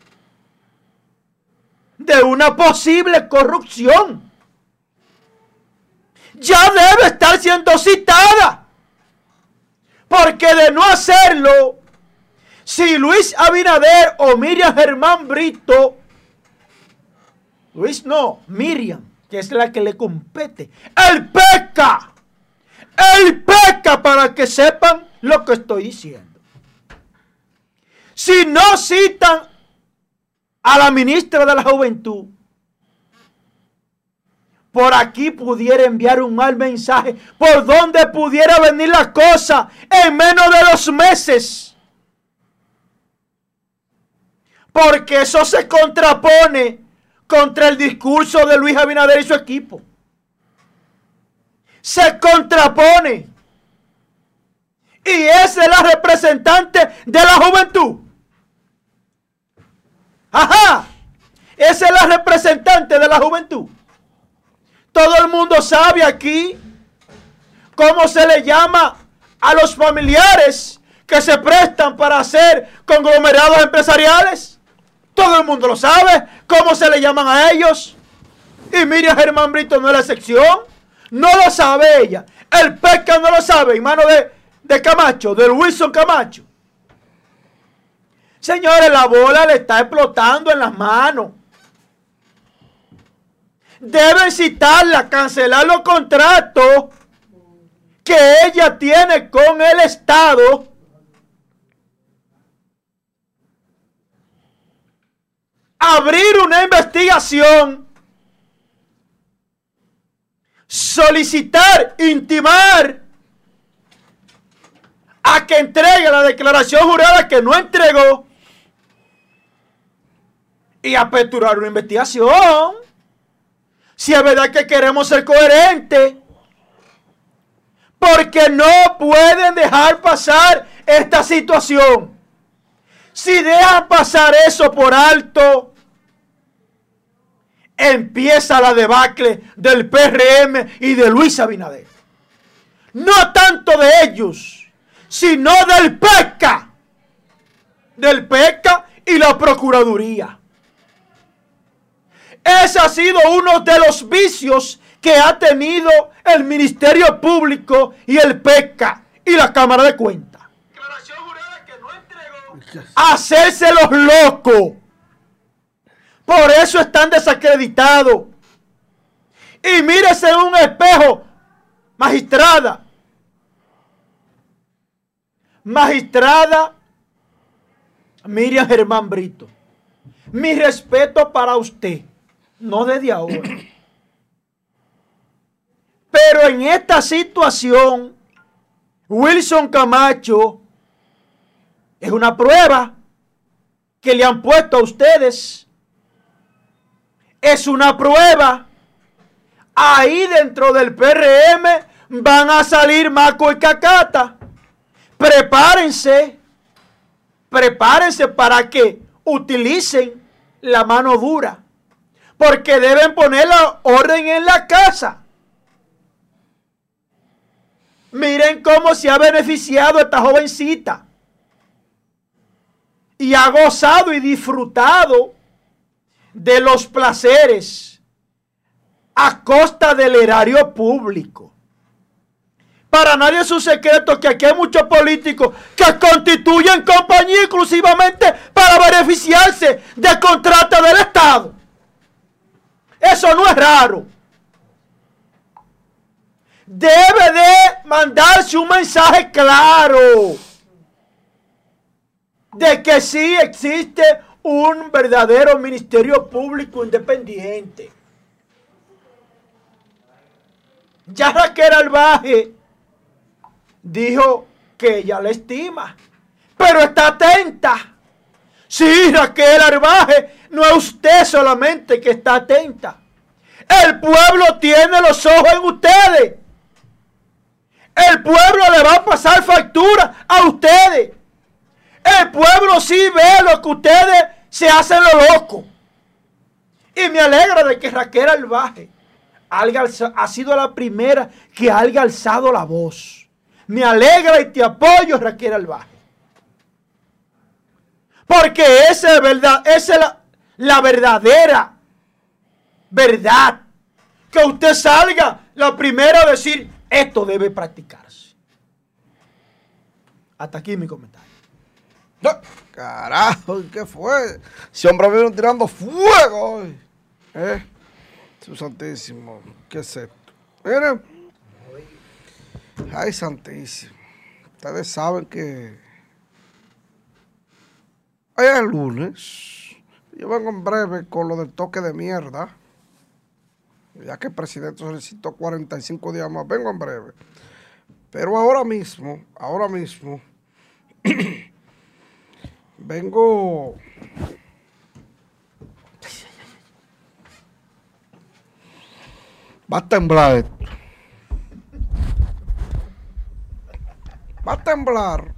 de una posible corrupción. Ya debe estar siendo citada. Porque de no hacerlo, si Luis Abinader o Miriam Germán Brito, Luis no, Miriam, que es la que le compete, él peca. Él peca para que sepan lo que estoy diciendo. Si no citan a la ministra de la Juventud, por aquí pudiera enviar un mal mensaje, por donde pudiera venir la cosa en menos de dos meses. Porque eso se contrapone contra el discurso de Luis Abinader y su equipo. Se contrapone. Y es la representante de la juventud. Ajá. Esa es la representante de la juventud. Todo el mundo sabe aquí cómo se le llama a los familiares que se prestan para hacer conglomerados empresariales. Todo el mundo lo sabe cómo se le llaman a ellos. Y Miriam Germán Brito no es la excepción. No lo sabe ella. El pesca no lo sabe, hermano de, de Camacho, del Wilson Camacho. Señores, la bola le está explotando en las manos. Deben citarla, cancelar los contratos que ella tiene con el Estado. Abrir una investigación. Solicitar, intimar a que entregue la declaración jurada que no entregó y aperturar una investigación. Si es verdad que queremos ser coherentes. Porque no pueden dejar pasar esta situación. Si dejan pasar eso por alto, empieza la debacle del PRM y de Luis Abinader. No tanto de ellos, sino del PECA. Del PECA y la Procuraduría. Ese ha sido uno de los vicios que ha tenido el Ministerio Público y el PECA y la Cámara de Cuentas. Hacerse los locos. Por eso están desacreditados. Y mírese en un espejo, magistrada. Magistrada Miriam Germán Brito. Mi respeto para usted, no desde ahora. Pero en esta situación, Wilson Camacho es una prueba que le han puesto a ustedes. Es una prueba. Ahí dentro del PRM van a salir Maco y Cacata. Prepárense. Prepárense para que utilicen la mano dura. Porque deben poner la orden en la casa. Miren cómo se ha beneficiado esta jovencita. Y ha gozado y disfrutado de los placeres a costa del erario público. Para nadie es un secreto que aquí hay muchos políticos que constituyen compañía exclusivamente para beneficiarse de contratos del Estado. Eso no es raro debe de mandarse un mensaje claro de que sí existe un verdadero ministerio público independiente. Ya Raquel Albaje dijo que ella le estima, pero está atenta. Sí, Raquel Albaje, no es usted solamente que está atenta. El pueblo tiene los ojos en ustedes. El pueblo le va a pasar factura a ustedes. El pueblo sí ve lo que ustedes se hacen lo loco. Y me alegra de que Raquel Albaje ha sido la primera que haya alzado la voz. Me alegra y te apoyo, Raquel Albaje. Porque esa es, verdad, esa es la, la verdadera verdad. Que usted salga la primera a decir, esto debe practicarse. Hasta aquí mi comentario. carajo, ¿qué fue? Si hombre vino tirando fuego hoy. ¿Eh? Su santísimo, ¿qué es esto? Miren. Ay, santísimo. Ustedes saben que hoy es lunes. Yo vengo en breve con lo del toque de mierda ya que el presidente solicitó 45 días más, vengo en breve. Pero ahora mismo, ahora mismo, vengo... Va a temblar esto. Va a temblar.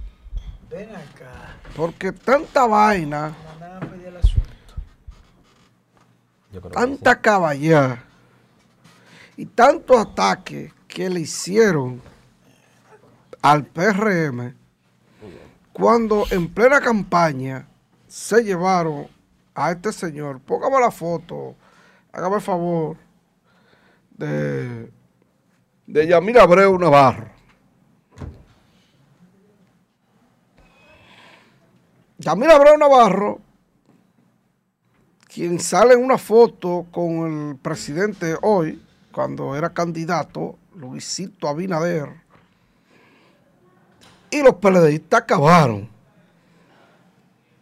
Ven acá. Porque tanta vaina. Tanta caballá y tanto ataque que le hicieron al PRM cuando en plena campaña se llevaron a este señor. Póngame la foto, hágame el favor, de, de Yamil Abreu Navarro. Yamil Abreu Navarro, quien sale en una foto con el presidente hoy, cuando era candidato, Luisito Abinader, y los PLDistas acabaron.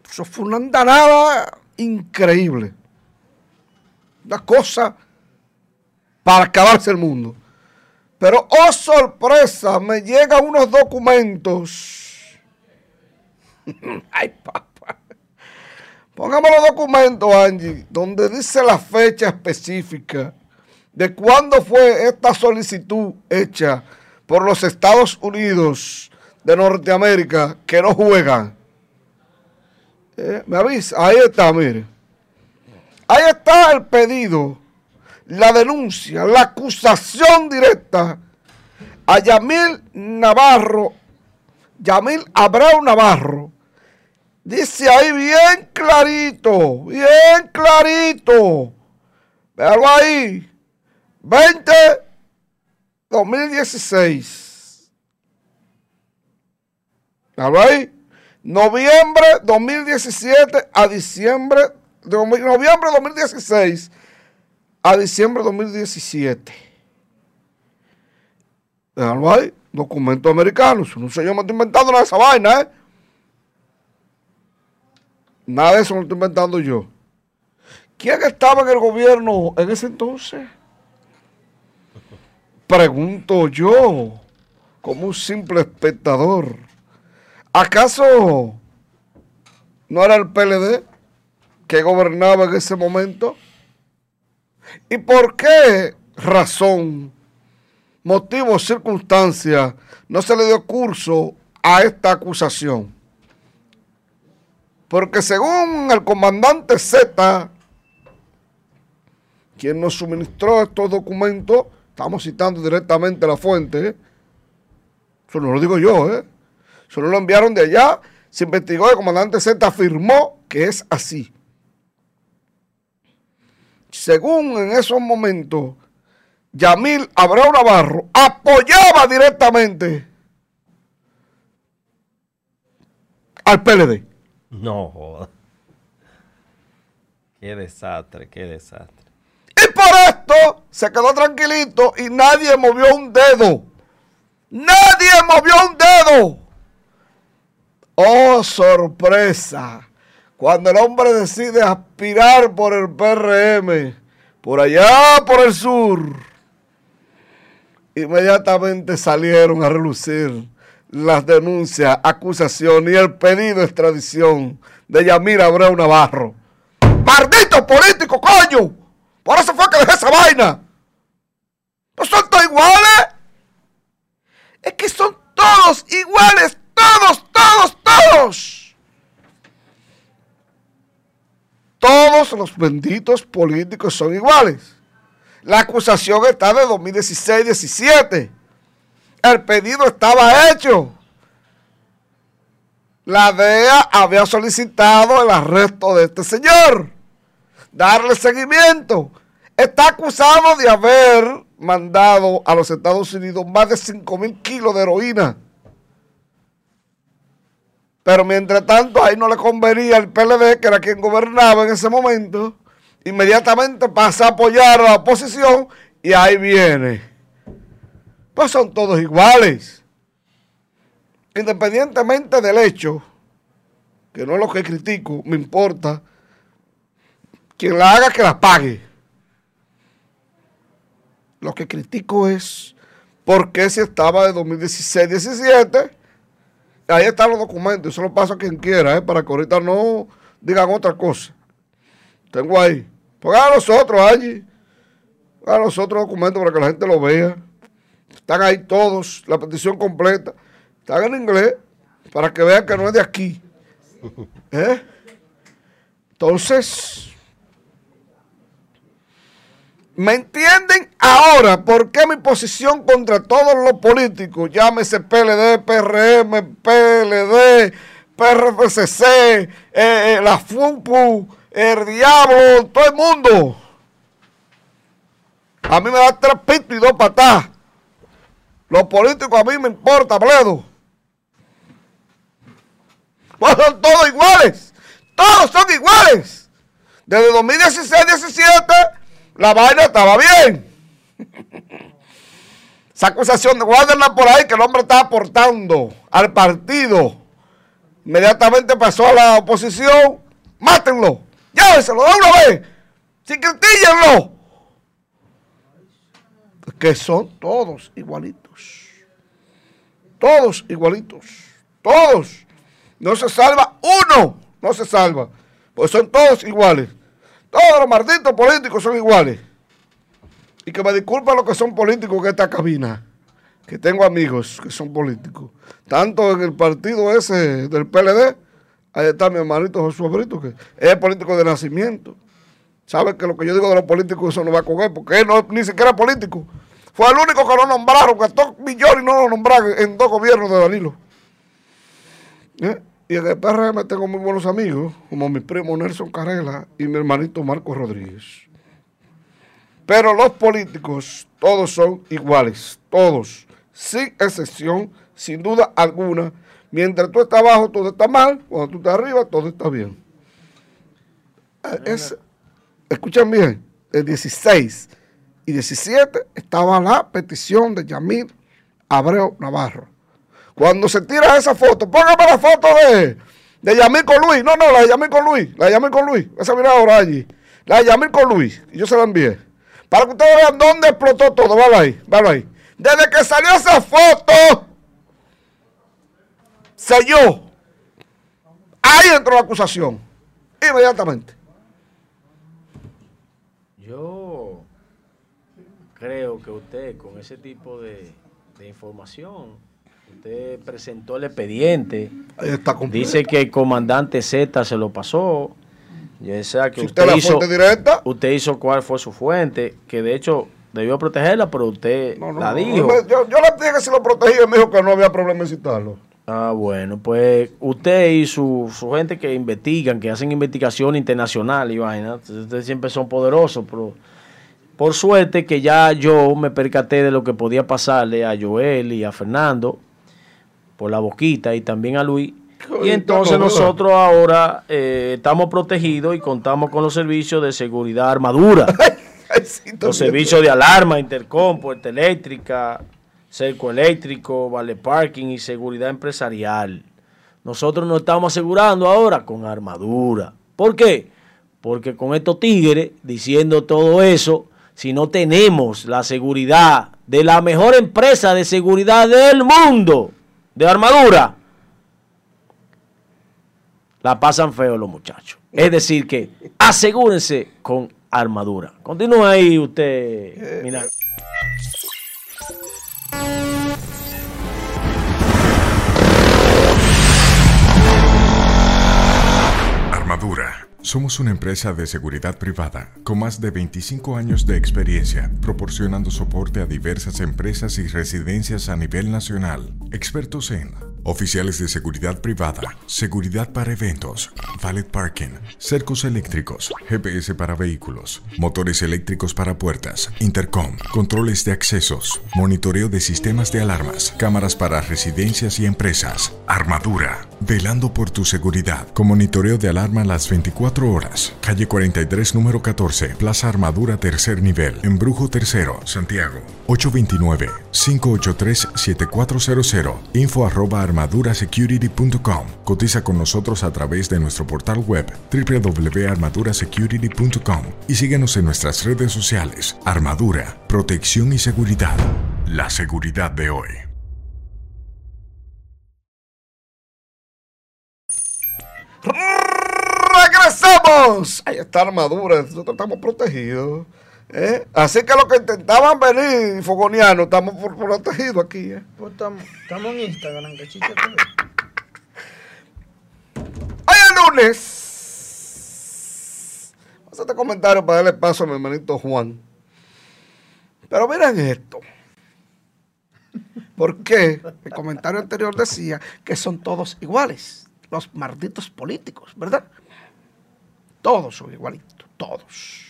Eso fue una andanada increíble. Una cosa para acabarse el mundo. Pero, oh sorpresa, me llegan unos documentos. Ay, papá. Pongamos los documentos, Angie, donde dice la fecha específica de cuándo fue esta solicitud hecha por los Estados Unidos de Norteamérica que no juegan. Eh, me avisa, ahí está, mire. Ahí está el pedido, la denuncia, la acusación directa a Yamil Navarro, Yamil Abreu Navarro. Dice ahí bien clarito, bien clarito. Véalo ahí 20, 2016. ahí? Noviembre 2017 a diciembre, de noviembre 2016 a diciembre de 2017. Déjalo ahí, documentos americanos. No sé, yo me estoy inventando nada de esa vaina, ¿eh? Nada de eso lo estoy inventando yo. ¿Quién estaba en el gobierno en ese entonces? Pregunto yo, como un simple espectador. ¿Acaso no era el PLD que gobernaba en ese momento? ¿Y por qué razón, motivo, circunstancia no se le dio curso a esta acusación? Porque según el comandante Z, quien nos suministró estos documentos, estamos citando directamente la fuente, eso no lo digo yo, ¿eh? eso no lo enviaron de allá, se investigó, el comandante Z afirmó que es así según en esos momentos, Yamil Abreu Navarro apoyaba directamente al PLD. No, Qué desastre, qué desastre. Y por esto se quedó tranquilito y nadie movió un dedo. Nadie movió un dedo. Oh, sorpresa. Cuando el hombre decide aspirar por el PRM, por allá por el sur, inmediatamente salieron a relucir las denuncias, acusaciones y el pedido de extradición de Yamira Abreu Navarro. ¡Maldito político, coño! Por eso fue que dejé esa vaina. ¿No son todos iguales? Es que son todos iguales, todos, todos, todos. Todos los benditos políticos son iguales. La acusación está de 2016-17. El pedido estaba hecho. La DEA había solicitado el arresto de este señor. Darle seguimiento. Está acusado de haber mandado a los Estados Unidos más de 5 mil kilos de heroína pero mientras tanto, ahí no le convenía al PLD, que era quien gobernaba en ese momento, inmediatamente pasa a apoyar a la oposición y ahí viene. Son todos iguales. Independientemente del hecho, que no es lo que critico, me importa, quien la haga que la pague. Lo que critico es por qué si estaba de 2016-17 Ahí están los documentos, eso lo pasa a quien quiera, ¿eh? para que ahorita no digan otra cosa. Tengo ahí. Pues a nosotros allí. A los otros documentos para que la gente lo vea. Están ahí todos, la petición completa. Están en inglés para que vean que no es de aquí. ¿Eh? Entonces, ¿Me entienden ahora por qué mi posición contra todos los políticos, llámese PLD, PRM, PLD, PRFCC, eh, eh, la FUPU, el diablo, todo el mundo? A mí me da tres pitos y dos patas. Los políticos a mí me importa, bledo. Pues son todos iguales. Todos son iguales. Desde 2016-17 la vaina estaba bien. Esa acusación, guárdenla por ahí, que el hombre está aportando al partido. Inmediatamente pasó a la oposición. Mátenlo. Llévenselo de una vez. Secretíllenlo. Que son todos igualitos. Todos igualitos. Todos. No se salva uno. No se salva. Pues son todos iguales. Todos los malditos políticos son iguales. Y que me disculpen los que son políticos en esta cabina, que tengo amigos que son políticos. Tanto en el partido ese del PLD, ahí está mi hermanito Josué Brito, que es político de nacimiento. Sabe que lo que yo digo de los políticos eso no va a coger, porque él no ni siquiera político. Fue el único que lo nombraron, que todos millones no lo nombraron en dos gobiernos de Danilo. ¿Eh? Y en el PRM tengo muy buenos amigos, como mi primo Nelson Carela y mi hermanito Marco Rodríguez. Pero los políticos, todos son iguales, todos, sin excepción, sin duda alguna. Mientras tú estás abajo, todo está mal. Cuando tú estás arriba, todo está bien. Eh, escuchan bien. el 16 y 17 estaba la petición de Yamil Abreu Navarro. Cuando se tira esa foto, póngame la foto de, de Yamil con Luis. No, no, la de Yamil con Luis. La de Yamil con Luis. Esa mira ahora allí. La de Yamil con Luis. Y yo se la envié. Para que ustedes vean dónde explotó todo. Vale ahí, vale ahí. Desde que salió esa foto, selló. Ahí entró la acusación. Inmediatamente. Yo creo que usted con ese tipo de, de información, usted presentó el expediente. Está. Dice que el comandante Z se lo pasó. Ya sea que Si usted, usted la hizo, directa. usted hizo cuál fue su fuente, que de hecho debió protegerla, pero usted No, no, la dijo. no, Yo, yo le dije que si lo protegía me dijo que no había problema en citarlo. Ah, bueno, pues usted y su, su gente que investigan, que hacen investigación internacional y vaina, ustedes siempre son poderosos, pero por suerte que ya yo me percaté de lo que podía pasarle a Joel y a Fernando por la boquita y también a Luis. Y entonces nosotros ahora eh, estamos protegidos y contamos con los servicios de seguridad armadura. Los servicios de alarma, intercom, puerta eléctrica, cerco eléctrico, vale parking y seguridad empresarial. Nosotros nos estamos asegurando ahora con armadura. ¿Por qué? Porque con estos tigres diciendo todo eso, si no tenemos la seguridad de la mejor empresa de seguridad del mundo, de armadura, la pasan feo los muchachos. Es decir, que asegúrense con armadura. Continúa ahí usted, Minal. Armadura. Somos una empresa de seguridad privada con más de 25 años de experiencia proporcionando soporte a diversas empresas y residencias a nivel nacional. Expertos en oficiales de seguridad privada, seguridad para eventos, valet parking, cercos eléctricos, GPS para vehículos, motores eléctricos para puertas, intercom, controles de accesos, monitoreo de sistemas de alarmas, cámaras para residencias y empresas, armadura, velando por tu seguridad, con monitoreo de alarma las 24 horas. Calle 43, número 14, Plaza Armadura, tercer nivel, Embrujo Tercero, Santiago. 829-583-7400. Info arroba armadurasecurity.com. Cotiza con nosotros a través de nuestro portal web www.armadurasecurity.com y síguenos en nuestras redes sociales. Armadura, protección y seguridad. La seguridad de hoy. ¡Regresamos! Ahí está armadura, nosotros estamos protegidos. ¿eh? Así que los que intentaban venir fogonianos, estamos protegidos aquí. ¿eh? Pues estamos, estamos en Instagram, Cachicha TV. Hoy es lunes. Vamos a hacer este comentario para darle paso a mi hermanito Juan. Pero miren esto. Porque el comentario anterior decía que son todos iguales, los malditos políticos, ¿verdad? Todos son igualitos, todos.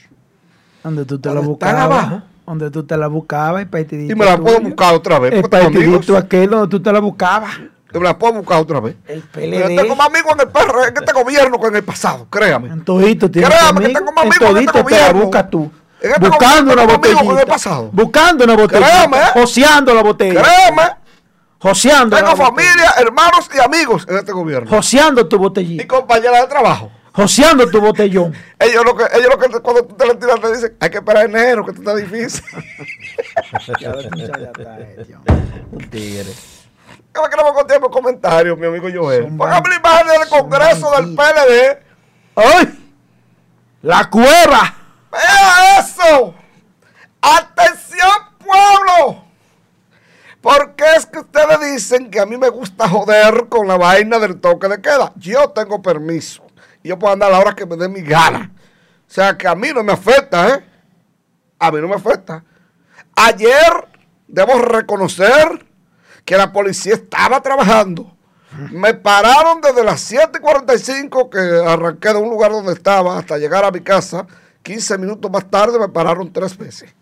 Donde tú te la buscabas. abajo. Donde tú te la buscabas, partidito. Y me la puedo tuyo. buscar otra vez. El amigos. partidito aquel donde tú te la buscabas. Y me la puedo buscar otra vez. El Pero PLD. tengo más amigos en el PR, en este gobierno que en el pasado, créame. En todito tienes Créame que amigos, tengo más en amigos en este todito te la gobierno. buscas tú. En este Buscando una gobierno tengo amigos en el botellita. pasado. Buscando una botellita. Créame. Joseando la botella. Créame, Joseando tengo familia, hermanos y amigos en este gobierno. Joseando tu Y botellita. compañeras de trabajo. Joseando tu botellón. Ellos lo que, ellos lo que cuando tú te la tiras te dicen, hay que esperar enero, que esto está difícil. Un tigre. Yo me queremos con tiempo comentarios, mi amigo Joel. Póngame la imagen del Congreso del. PLD. ¡Ay! ¡La cueva! ¡Vea eso! ¡Atención, pueblo! Porque es que ustedes dicen que a mí me gusta joder con la vaina del toque de queda. Yo tengo permiso. Y yo puedo andar a la hora que me dé mi gana. O sea que a mí no me afecta, ¿eh? A mí no me afecta. Ayer debo reconocer que la policía estaba trabajando. Me pararon desde las 7:45 que arranqué de un lugar donde estaba hasta llegar a mi casa. 15 minutos más tarde me pararon tres veces.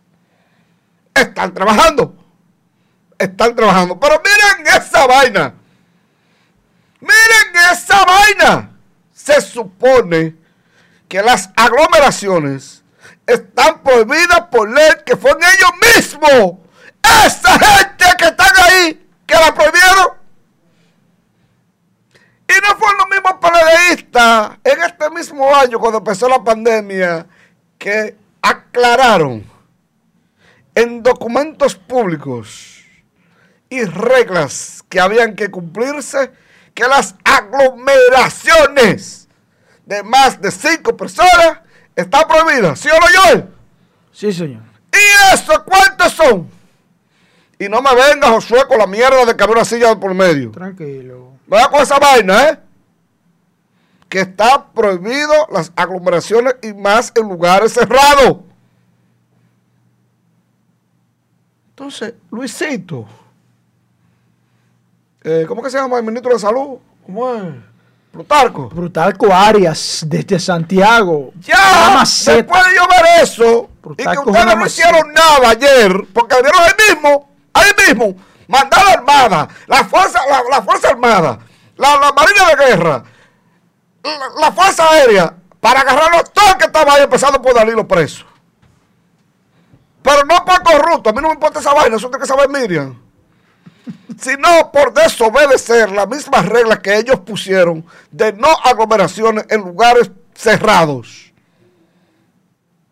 Están trabajando. Están trabajando. Pero miren esa vaina. Miren esa vaina. Se supone que las aglomeraciones están prohibidas por ley que fue en ellos mismos. Esa gente que están ahí, que la prohibieron. Y no fueron los mismos periodistas en este mismo año, cuando empezó la pandemia, que aclararon en documentos públicos y reglas que habían que cumplirse que las aglomeraciones de más de cinco personas están prohibidas. ¿Sí o no, Joel? Sí, señor. ¿Y eso cuántos son? Y no me venga Josué con la mierda de que había una silla por medio. Tranquilo. Vaya con esa vaina, ¿eh? Que está prohibido las aglomeraciones y más en lugares cerrados. Entonces, Luisito, eh, ¿cómo que se llama el ministro de Salud? ¿Cómo es? Plutarco. Brutalco Arias, desde Santiago. Ya, después de yo ver eso, y Plutarco que es ustedes no hicieron nada ayer, porque vinieron ahí mismo, ahí mismo, mandar la Armada, la Fuerza, la, la fuerza Armada, la, la Marina de Guerra, la, la Fuerza Aérea, para agarrarlos todos que estaban ahí, empezando por Danilo preso. Pero no por corrupto, a mí no me importa esa vaina, eso tiene que saber Miriam. Sino por desobedecer las mismas reglas que ellos pusieron de no aglomeraciones en lugares cerrados.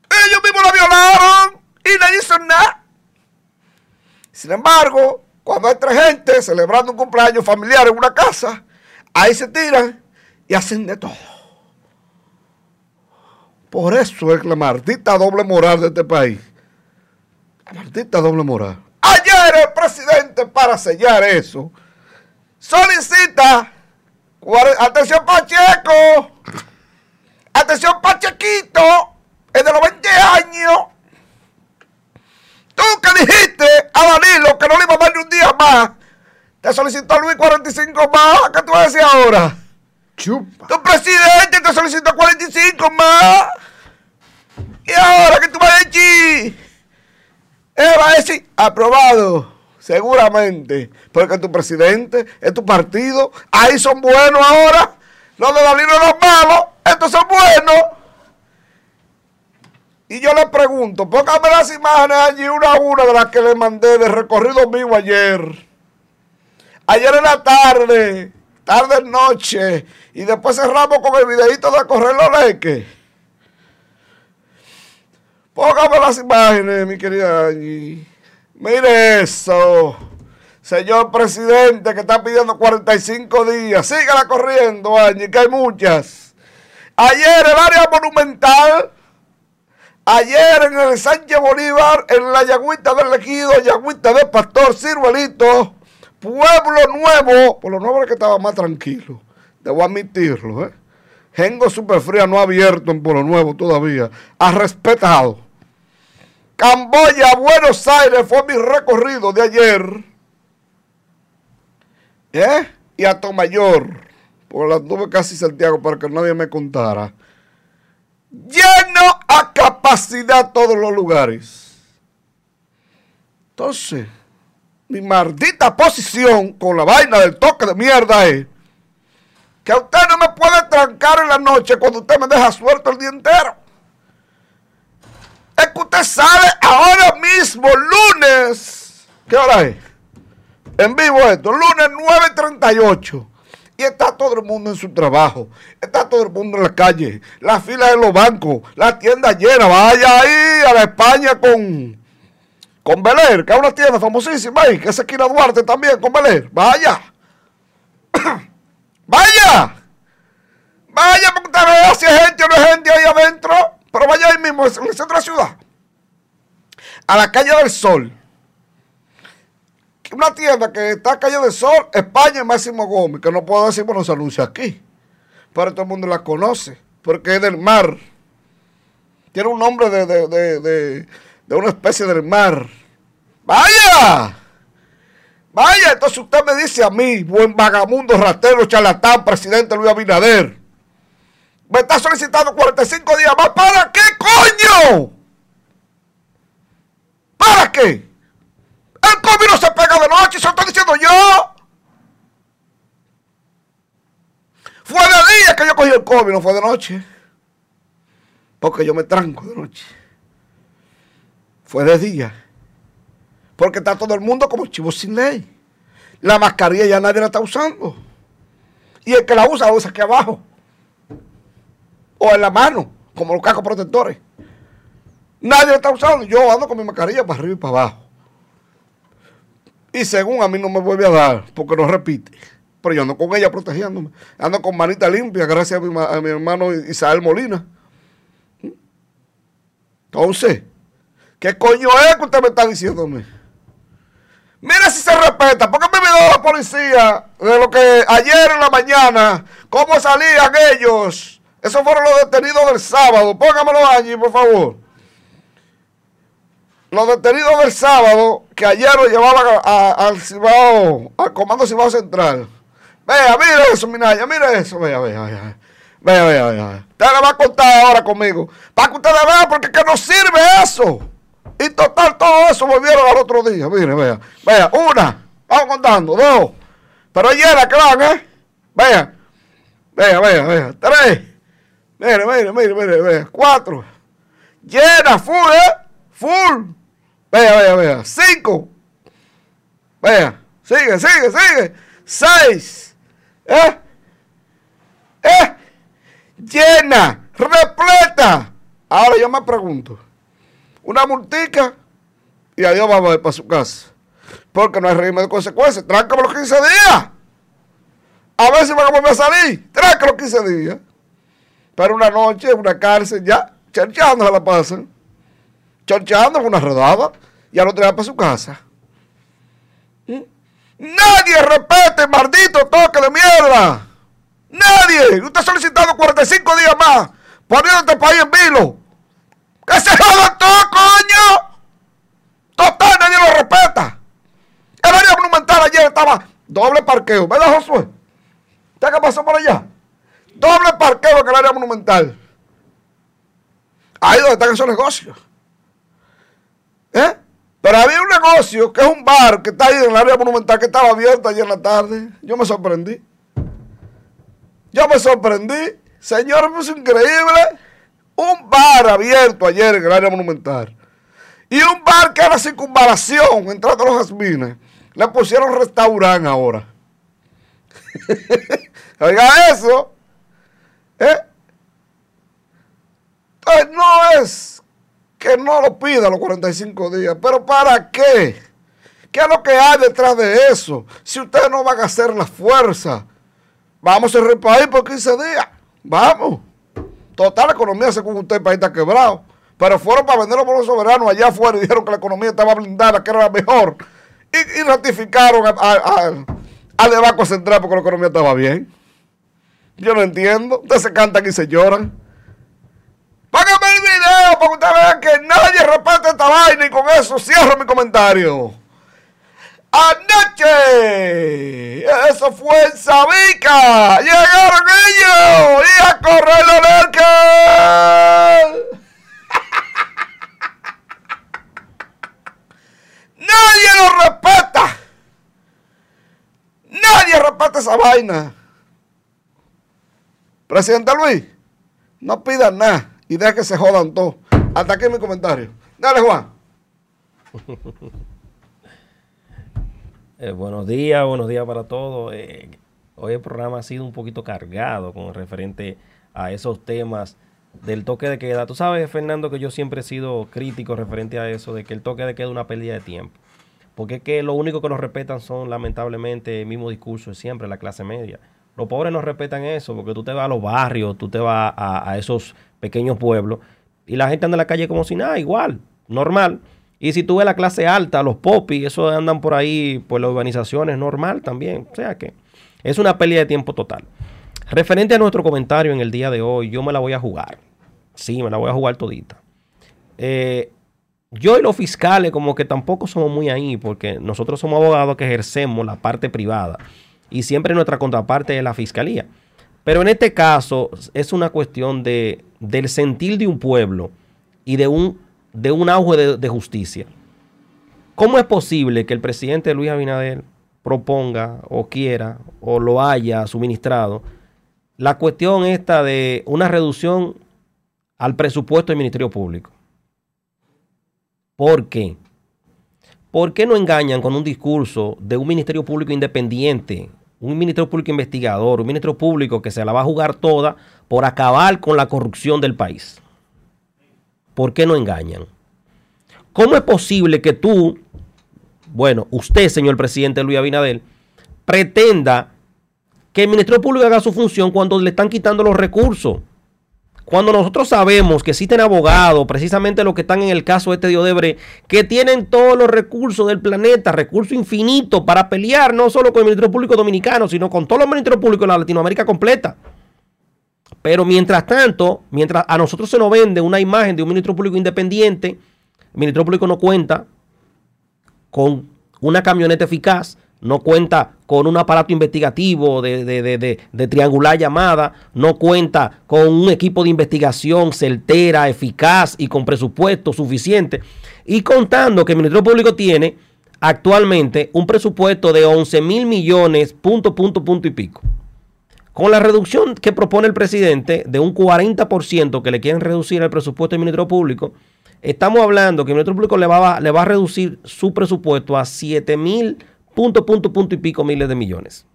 Ellos mismos la violaron y nadie hizo nada. Sin embargo, cuando hay tres gente celebrando un cumpleaños familiar en una casa, ahí se tiran y hacen de todo. Por eso es la maldita doble moral de este país. La maldita doble moral. Ayer el presidente, para sellar eso, solicita. Atención, Pacheco. Atención, Pachequito. Es de los 20 años. Tú que dijiste a Danilo que no le iba a dar ni un día más. Te solicitó Luis 45 más. ¿Qué tú vas a decir ahora? Chupa. Tu presidente te solicitó 45 más. ¿Y ahora qué tú vas a decir? Él va a decir, aprobado, seguramente. Porque tu presidente, es tu partido, ahí son buenos ahora. Los de Danilo los malos, estos son buenos. Y yo le pregunto, póngame las imágenes allí una a una de las que le mandé de recorrido mío ayer. Ayer en la tarde, tarde noche, y después cerramos con el videito de correr los leques. Póngame las imágenes, mi querida Angie. Mire eso. Señor presidente que está pidiendo 45 días. Sígala corriendo, Angie, que hay muchas. Ayer el área monumental. Ayer en el Sánchez Bolívar, en la Yagüita del Ejido, Yagüita del Pastor, Ciruelito, Pueblo Nuevo. Pueblo Nuevo es que estaba más tranquilo. Debo admitirlo, ¿eh? Gengo Superfría no ha abierto en Pueblo Nuevo todavía. Ha respetado. Camboya, Buenos Aires fue mi recorrido de ayer. ¿Eh? Y a Tomayor. Por las nubes casi Santiago para que nadie me contara. Lleno a capacidad todos los lugares. Entonces, mi maldita posición con la vaina del toque de mierda es que usted no me puede trancar en la noche cuando usted me deja suelto el día entero. Es que usted sale ahora mismo, lunes. ¿Qué hora es? En vivo esto, lunes 9.38. Y está todo el mundo en su trabajo. Está todo el mundo en la calle. La fila de los bancos. La tienda llena. Vaya ahí a la España con, con Beler, que es una tienda famosísima ahí. Que es esquina Duarte también con Beler. Vaya. Vaya. Vaya porque usted vea si hay gente o no hay gente ahí adentro. Pero vaya ahí mismo, en el centro ciudad. A la calle del Sol. Una tienda que está la calle del Sol, España Máximo Gómez, que no puedo decir, bueno, se anuncia aquí. Pero todo el mundo la conoce, porque es del mar. Tiene un nombre de, de, de, de, de una especie del mar. ¡Vaya! Vaya, entonces usted me dice a mí, buen vagamundo, ratero, charlatán, presidente Luis Abinader, me está solicitando 45 días más. ¿Para qué, coño? ¿Para qué? El COVID no se pega de noche, eso lo estoy diciendo yo. Fue de día que yo cogí el COVID, no fue de noche. Porque yo me tranco de noche. fue de día. Porque está todo el mundo como chivo sin ley. La mascarilla ya nadie la está usando. Y el que la usa, la usa aquí abajo. O en la mano, como los cascos protectores. Nadie la está usando. Yo ando con mi mascarilla para arriba y para abajo. Y según a mí no me vuelve a dar, porque no repite. Pero yo ando con ella protegiéndome. Ando con manita limpia, gracias a mi, a mi hermano Isabel Molina. Entonces, ¿qué coño es que usted me está diciéndome? Mira si se respeta. ¿Por qué me vio la policía de lo que ayer en la mañana, cómo salían ellos? Esos fueron los detenidos del sábado. Póngamelo allí, por favor. Los detenidos del sábado, que ayer lo llevaban al Cibao, al Comando Cibao Central. Vea, mira eso, Minaya, mira eso, vea, vea, vea. Vea, vea, vea. Usted le va a contar ahora conmigo. Para que ustedes vean, porque que no sirve eso. Y total, todo eso volvieron al otro día. Mire, vea. Vea, una. Vamos contando. Dos. Pero llena que van, ¿eh? Vea. Vea, vea, vea. Tres. Mire, mire, mire, mire, vea. Cuatro. Llena, full, ¿eh? Full. Vea, vea, vea. Cinco. Vea. Sigue, sigue, sigue. Seis. ¿Eh? ¿Eh? Llena. Repleta. Ahora yo me pregunto una multica y adiós vamos para su casa. Porque no hay régimen de consecuencias. Tráncame los 15 días. A ver si van a volver a salir. Tráncame los 15 días. Pero una noche, una cárcel, ya, cherchando se la pasan. Cherchando con una rodada. Y al otro día para su casa. Nadie respete maldito toque de mierda. Nadie. Usted ha solicitado 45 días más. Poniendo este país en vilo. ¡Que se jodan todo, coño! Total, nadie lo respeta. El área monumental ayer estaba doble parqueo, ¿verdad, Josué? ¿Usted qué pasó por allá? Doble parqueo en el área monumental. Ahí donde están esos negocios. ¿Eh? Pero había un negocio que es un bar que está ahí en el área monumental que estaba abierto ayer en la tarde. Yo me sorprendí. Yo me sorprendí. Señor, es increíble un bar abierto ayer en el área monumental y un bar que era circunvalación entrando a los jazmines. Le pusieron restaurante ahora. Oiga eso. ¿Eh? Entonces no es que no lo pida los 45 días, pero ¿para qué? ¿Qué es lo que hay detrás de eso? Si ustedes no van a hacer la fuerza, vamos a el país por 15 días. Vamos. Total, la economía, según usted, el país está quebrado. Pero fueron para venderlo por los soberanos allá afuera y dijeron que la economía estaba blindada, que era la mejor. Y, ratificaron al de Banco Central porque la economía estaba bien. Yo no entiendo. Ustedes se cantan y se lloran. Págame el video para que ustedes vean que nadie respeta esta vaina y con eso cierro mi comentario. Anoche, eso fue en Sabica. Llegaron ellos y a correr la Nadie lo respeta. Nadie respeta esa vaina. Presidente Luis, no pidan nada y deja que se jodan todos. Hasta aquí mi comentario. Dale, Juan. Eh, buenos días, buenos días para todos. Eh, hoy el programa ha sido un poquito cargado con referente a esos temas del toque de queda. Tú sabes, Fernando, que yo siempre he sido crítico referente a eso, de que el toque de queda es una pérdida de tiempo. Porque es que lo único que nos respetan son, lamentablemente, el mismo discurso de siempre, la clase media. Los pobres no respetan eso, porque tú te vas a los barrios, tú te vas a, esos pequeños pueblos, y la gente anda en la calle como si nada, igual, normal. Y si tú ves la clase alta, los popis, eso andan por ahí, por las urbanizaciones, normal también. O sea que es una pérdida de tiempo total. Referente a nuestro comentario en el día de hoy, yo me la voy a jugar. Sí, me la voy a jugar todita. Eh, yo y los fiscales como que tampoco somos muy ahí, porque nosotros somos abogados que ejercemos la parte privada y siempre nuestra contraparte es la fiscalía. Pero en este caso es una cuestión de, del sentir de un pueblo y de un de un auge de, justicia. ¿Cómo es posible que el presidente Luis Abinader proponga o quiera o lo haya suministrado la cuestión esta de una reducción al presupuesto del Ministerio Público? ¿Por qué? ¿Por qué no engañan con un discurso de un Ministerio Público independiente, un Ministerio Público investigador, un Ministerio Público que se la va a jugar toda por acabar con la corrupción del país? ¿Por qué no engañan? ¿Cómo es posible que tú, bueno, usted, señor presidente Luis Abinadel, pretenda que el Ministerio Público haga su función cuando le están quitando los recursos? Cuando nosotros sabemos que existen abogados, precisamente los que están en el caso este de Odebrecht, que tienen todos los recursos del planeta, recursos infinitos para pelear no solo con el Ministerio Público Dominicano, sino con todos los ministerios públicos de la Latinoamérica completa. Pero mientras tanto, mientras a nosotros se nos vende una imagen de un Ministerio Público independiente, el Ministerio Público no cuenta con una camioneta eficaz, no cuenta con un aparato investigativo de, triangular llamada, no cuenta con un equipo de investigación certera, eficaz y con presupuesto suficiente. Y contando que el Ministerio Público tiene actualmente un presupuesto de 11 mil millones, punto, punto, punto y pico. Con la reducción que propone el presidente de un 40% que le quieren reducir el presupuesto del Ministerio Público, estamos hablando que el Ministerio Público le va, le va a reducir su presupuesto a 7 mil punto, punto, punto y pico miles de millones.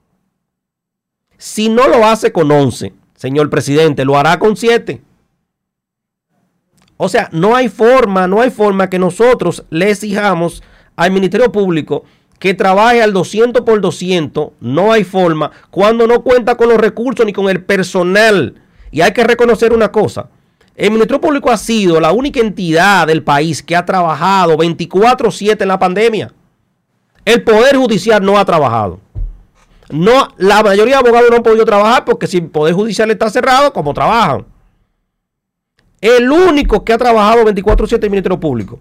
Si no lo hace con 11, señor presidente, lo hará con 7. O sea, no hay forma, no hay forma que nosotros le exijamos al Ministerio Público que trabaje al 200 por 200. No hay forma cuando no cuenta con los recursos ni con el personal. Y hay que reconocer una cosa. El Ministerio Público ha sido la única entidad del país que ha trabajado 24/7 en la pandemia. El Poder Judicial no ha trabajado. No, la mayoría de abogados no han podido trabajar porque si el Poder Judicial está cerrado, ¿cómo trabajan? El único que ha trabajado 24-7 es el Ministerio Público.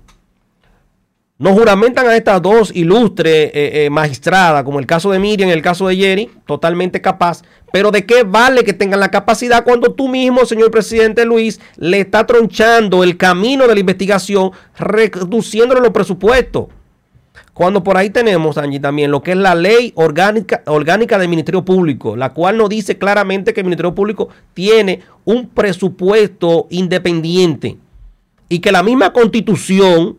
Nos juramentan a estas dos ilustres eh, eh, magistradas, como el caso de Miriam y el caso de Jerry, totalmente capaz. Pero ¿de qué vale que tengan la capacidad cuando tú mismo, señor presidente Luis, le está tronchando el camino de la investigación, reduciéndole los presupuestos? Cuando por ahí tenemos, Angie, también lo que es la ley orgánica, orgánica del Ministerio Público, la cual nos dice claramente que el Ministerio Público tiene un presupuesto independiente y que la misma constitución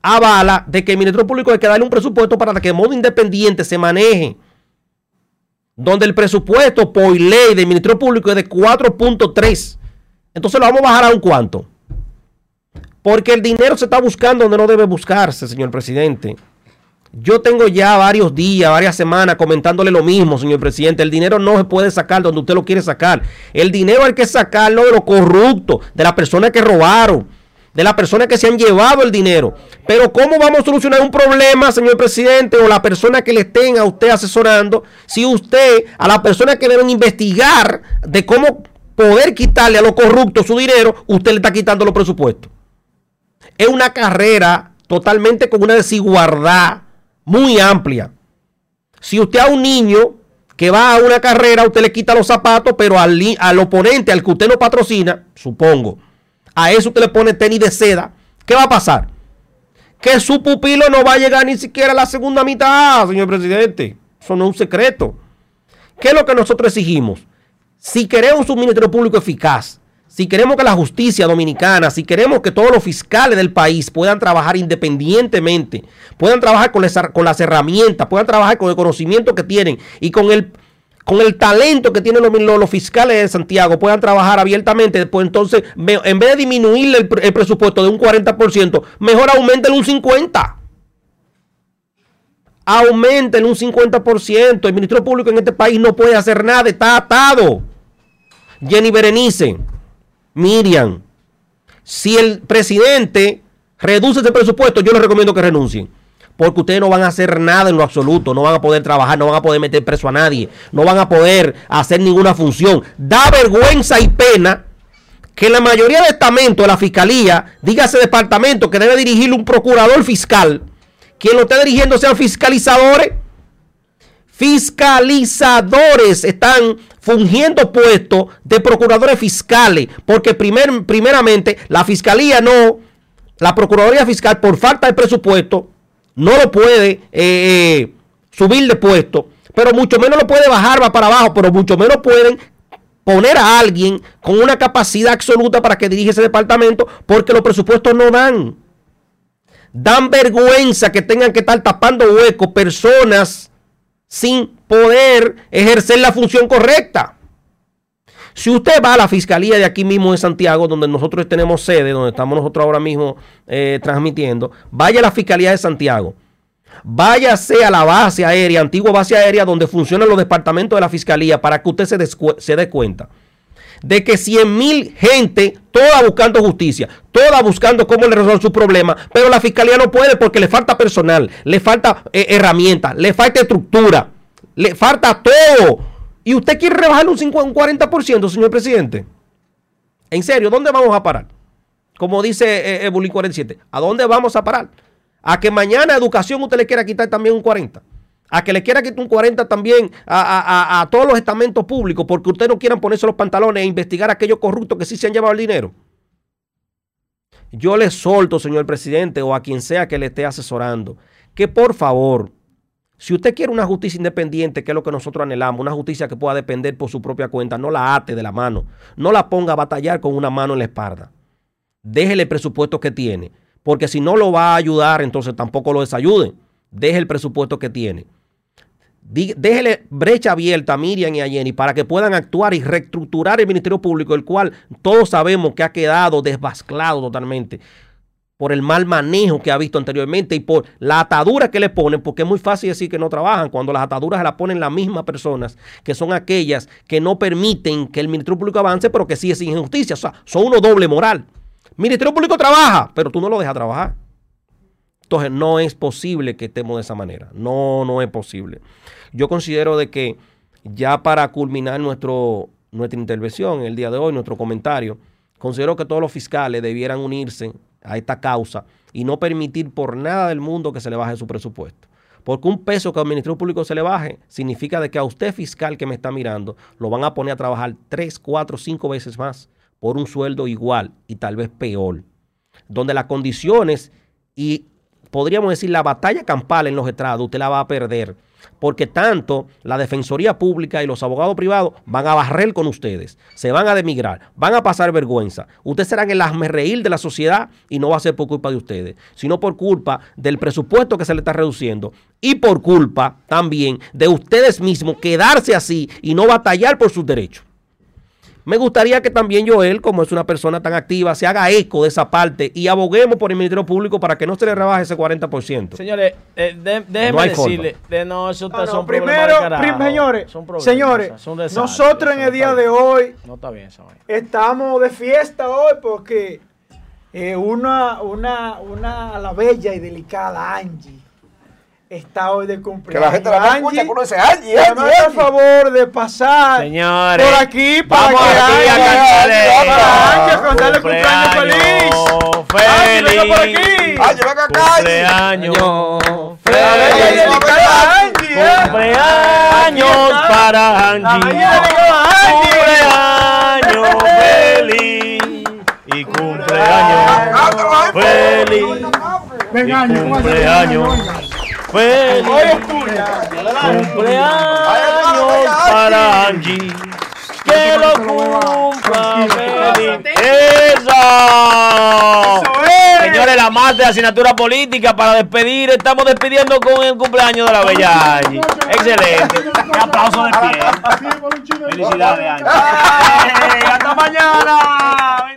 avala de que el Ministerio Público hay que darle un presupuesto para que de modo independiente se maneje. Donde el presupuesto por ley del Ministerio Público es de 4.3. Entonces lo vamos a bajar a un cuánto. Porque el dinero se está buscando donde no debe buscarse, señor presidente. Yo tengo ya varios días, varias semanas comentándole lo mismo, señor presidente. El dinero no se puede sacar donde usted lo quiere sacar. El dinero hay que sacarlo de los corruptos, de las personas que robaron, de las personas que se han llevado el dinero. Pero ¿cómo vamos a solucionar un problema, señor presidente, o la persona que le estén a usted asesorando, si usted, a la persona que deben investigar de cómo poder quitarle a los corruptos su dinero, usted le está quitando los presupuestos? Es una carrera totalmente con una desigualdad muy amplia. Si usted a un niño que va a una carrera, usted le quita los zapatos, pero al, al oponente, al que usted no patrocina, supongo, a eso usted le pone tenis de seda, ¿qué va a pasar? Que su pupilo no va a llegar ni siquiera a la segunda mitad, señor presidente. Eso no es un secreto. ¿Qué es lo que nosotros exigimos? Si queremos un ministerio público eficaz, si queremos que la justicia dominicana, si queremos que todos los fiscales del país puedan trabajar independientemente, puedan trabajar con, las herramientas, puedan trabajar con el conocimiento que tienen y con el, con el talento que tienen los, fiscales de Santiago, puedan trabajar abiertamente, pues entonces, en vez de disminuirle el, el presupuesto de un 40%, mejor aumenten un 50%. Aumenten un 50%. El Ministerio Público en este país no puede hacer nada, está atado. Jenny Berenice. Miriam, si el presidente reduce ese presupuesto, yo les recomiendo que renuncien. Porque ustedes no van a hacer nada en lo absoluto, no van a poder trabajar, no van a poder meter preso a nadie, no van a poder hacer ninguna función. Da vergüenza y pena que la mayoría de estamentos de la fiscalía, dígase departamento que debe dirigir un procurador fiscal, quien lo esté dirigiendo sean fiscalizadores. Fiscalizadores están fungiendo puestos de procuradores fiscales, porque primer, primeramente la fiscalía no, la Procuraduría Fiscal por falta de presupuesto no lo puede eh, eh, subir de puesto, pero mucho menos lo puede bajar va para abajo, pero mucho menos pueden poner a alguien con una capacidad absoluta para que dirija ese departamento, porque los presupuestos no dan. Dan vergüenza que tengan que estar tapando huecos personas sin poder ejercer la función correcta. Si usted va a la fiscalía de aquí mismo en Santiago, donde nosotros tenemos sede, donde estamos nosotros ahora mismo eh, transmitiendo, vaya a la fiscalía de Santiago. Váyase a la base aérea, antigua base aérea, donde funcionan los departamentos de la fiscalía, para que usted se, se dé cuenta de que 100 mil gente, toda buscando justicia, toda buscando cómo le resolver su problema, pero la fiscalía no puede porque le falta personal, le falta eh, herramientas, le falta estructura, le falta todo. Y usted quiere rebajar un, 50, un 40%, señor presidente. En serio, ¿dónde vamos a parar? Como dice eh, 47, ¿a dónde vamos a parar? A que mañana educación usted le quiera quitar también un 40% a que le quiera quitar un 40 también a, todos los estamentos públicos porque ustedes no quieran ponerse los pantalones e investigar a aquellos corruptos que sí se han llevado el dinero. Yo le solto, señor presidente, o a quien sea que le esté asesorando, que por favor, si usted quiere una justicia independiente, que es lo que nosotros anhelamos, una justicia que pueda depender por su propia cuenta, no la ate de la mano, no la ponga a batallar con una mano en la espalda. Déjele el presupuesto que tiene, porque si no lo va a ayudar, entonces tampoco lo desayuden. Deje el presupuesto que tiene. Déjele brecha abierta a Miriam y a Jenny para que puedan actuar y reestructurar el Ministerio Público, el cual todos sabemos que ha quedado desbasclado totalmente por el mal manejo que ha visto anteriormente y por la atadura que le ponen, porque es muy fácil decir que no trabajan cuando las ataduras las ponen las mismas personas, que son aquellas que no permiten que el Ministerio Público avance, pero que sí es injusticia. O sea, son uno doble moral. Ministerio Público trabaja, pero tú no lo dejas trabajar. Entonces no es posible que estemos de esa manera. No, no es posible. Yo considero de que ya para culminar nuestro, nuestra intervención el día de hoy, nuestro comentario, considero que todos los fiscales debieran unirse a esta causa y no permitir por nada del mundo que se le baje su presupuesto. Porque un peso que al Ministerio Público se le baje significa de que a usted fiscal que me está mirando lo van a poner a trabajar tres, cuatro, cinco veces más por un sueldo igual y tal vez peor. Donde las condiciones y podríamos decir, la batalla campal en los estrados, usted la va a perder. Porque tanto la Defensoría Pública y los abogados privados van a barrer con ustedes, se van a demigrar, van a pasar vergüenza. Ustedes serán el reír de la sociedad y no va a ser por culpa de ustedes, sino por culpa del presupuesto que se le está reduciendo y por culpa también de ustedes mismos quedarse así y no batallar por sus derechos. Me gustaría que también Joel, como es una persona tan activa, se haga eco de esa parte y aboguemos por el Ministerio Público para que no se le rebaje ese 40%. Señores, eh, déjenme decirle, de, no, eso no, no, primero, señores, señores, nosotros en el día de hoy no está bien, estamos de fiesta hoy porque eh, una, una, una, la bella y delicada Angie está hoy de cumpleaños. Que la gente la escucha conoce a Angie. Angie, por favor de pasar Señores, por aquí para vamos que Angie, a cantarle Angie, cumpleaños feliz. Feliz. Angie, venga por aquí. Angie, venga acá. Cumpleaños. Feliz. Cumpleaños para Angie. Cumpleaños feliz. Y cumpleaños feliz. Venga, Y cumpleaños feliz. Cumpleaños para Angie. Que lo cumpla feliz. ¡Eso! Señores, la más de asignatura política para despedir. Estamos despidiendo con el cumpleaños de la bella Angie. Excelente. Un aplauso de pie. Felicidades, Angie. ¡Hasta mañana!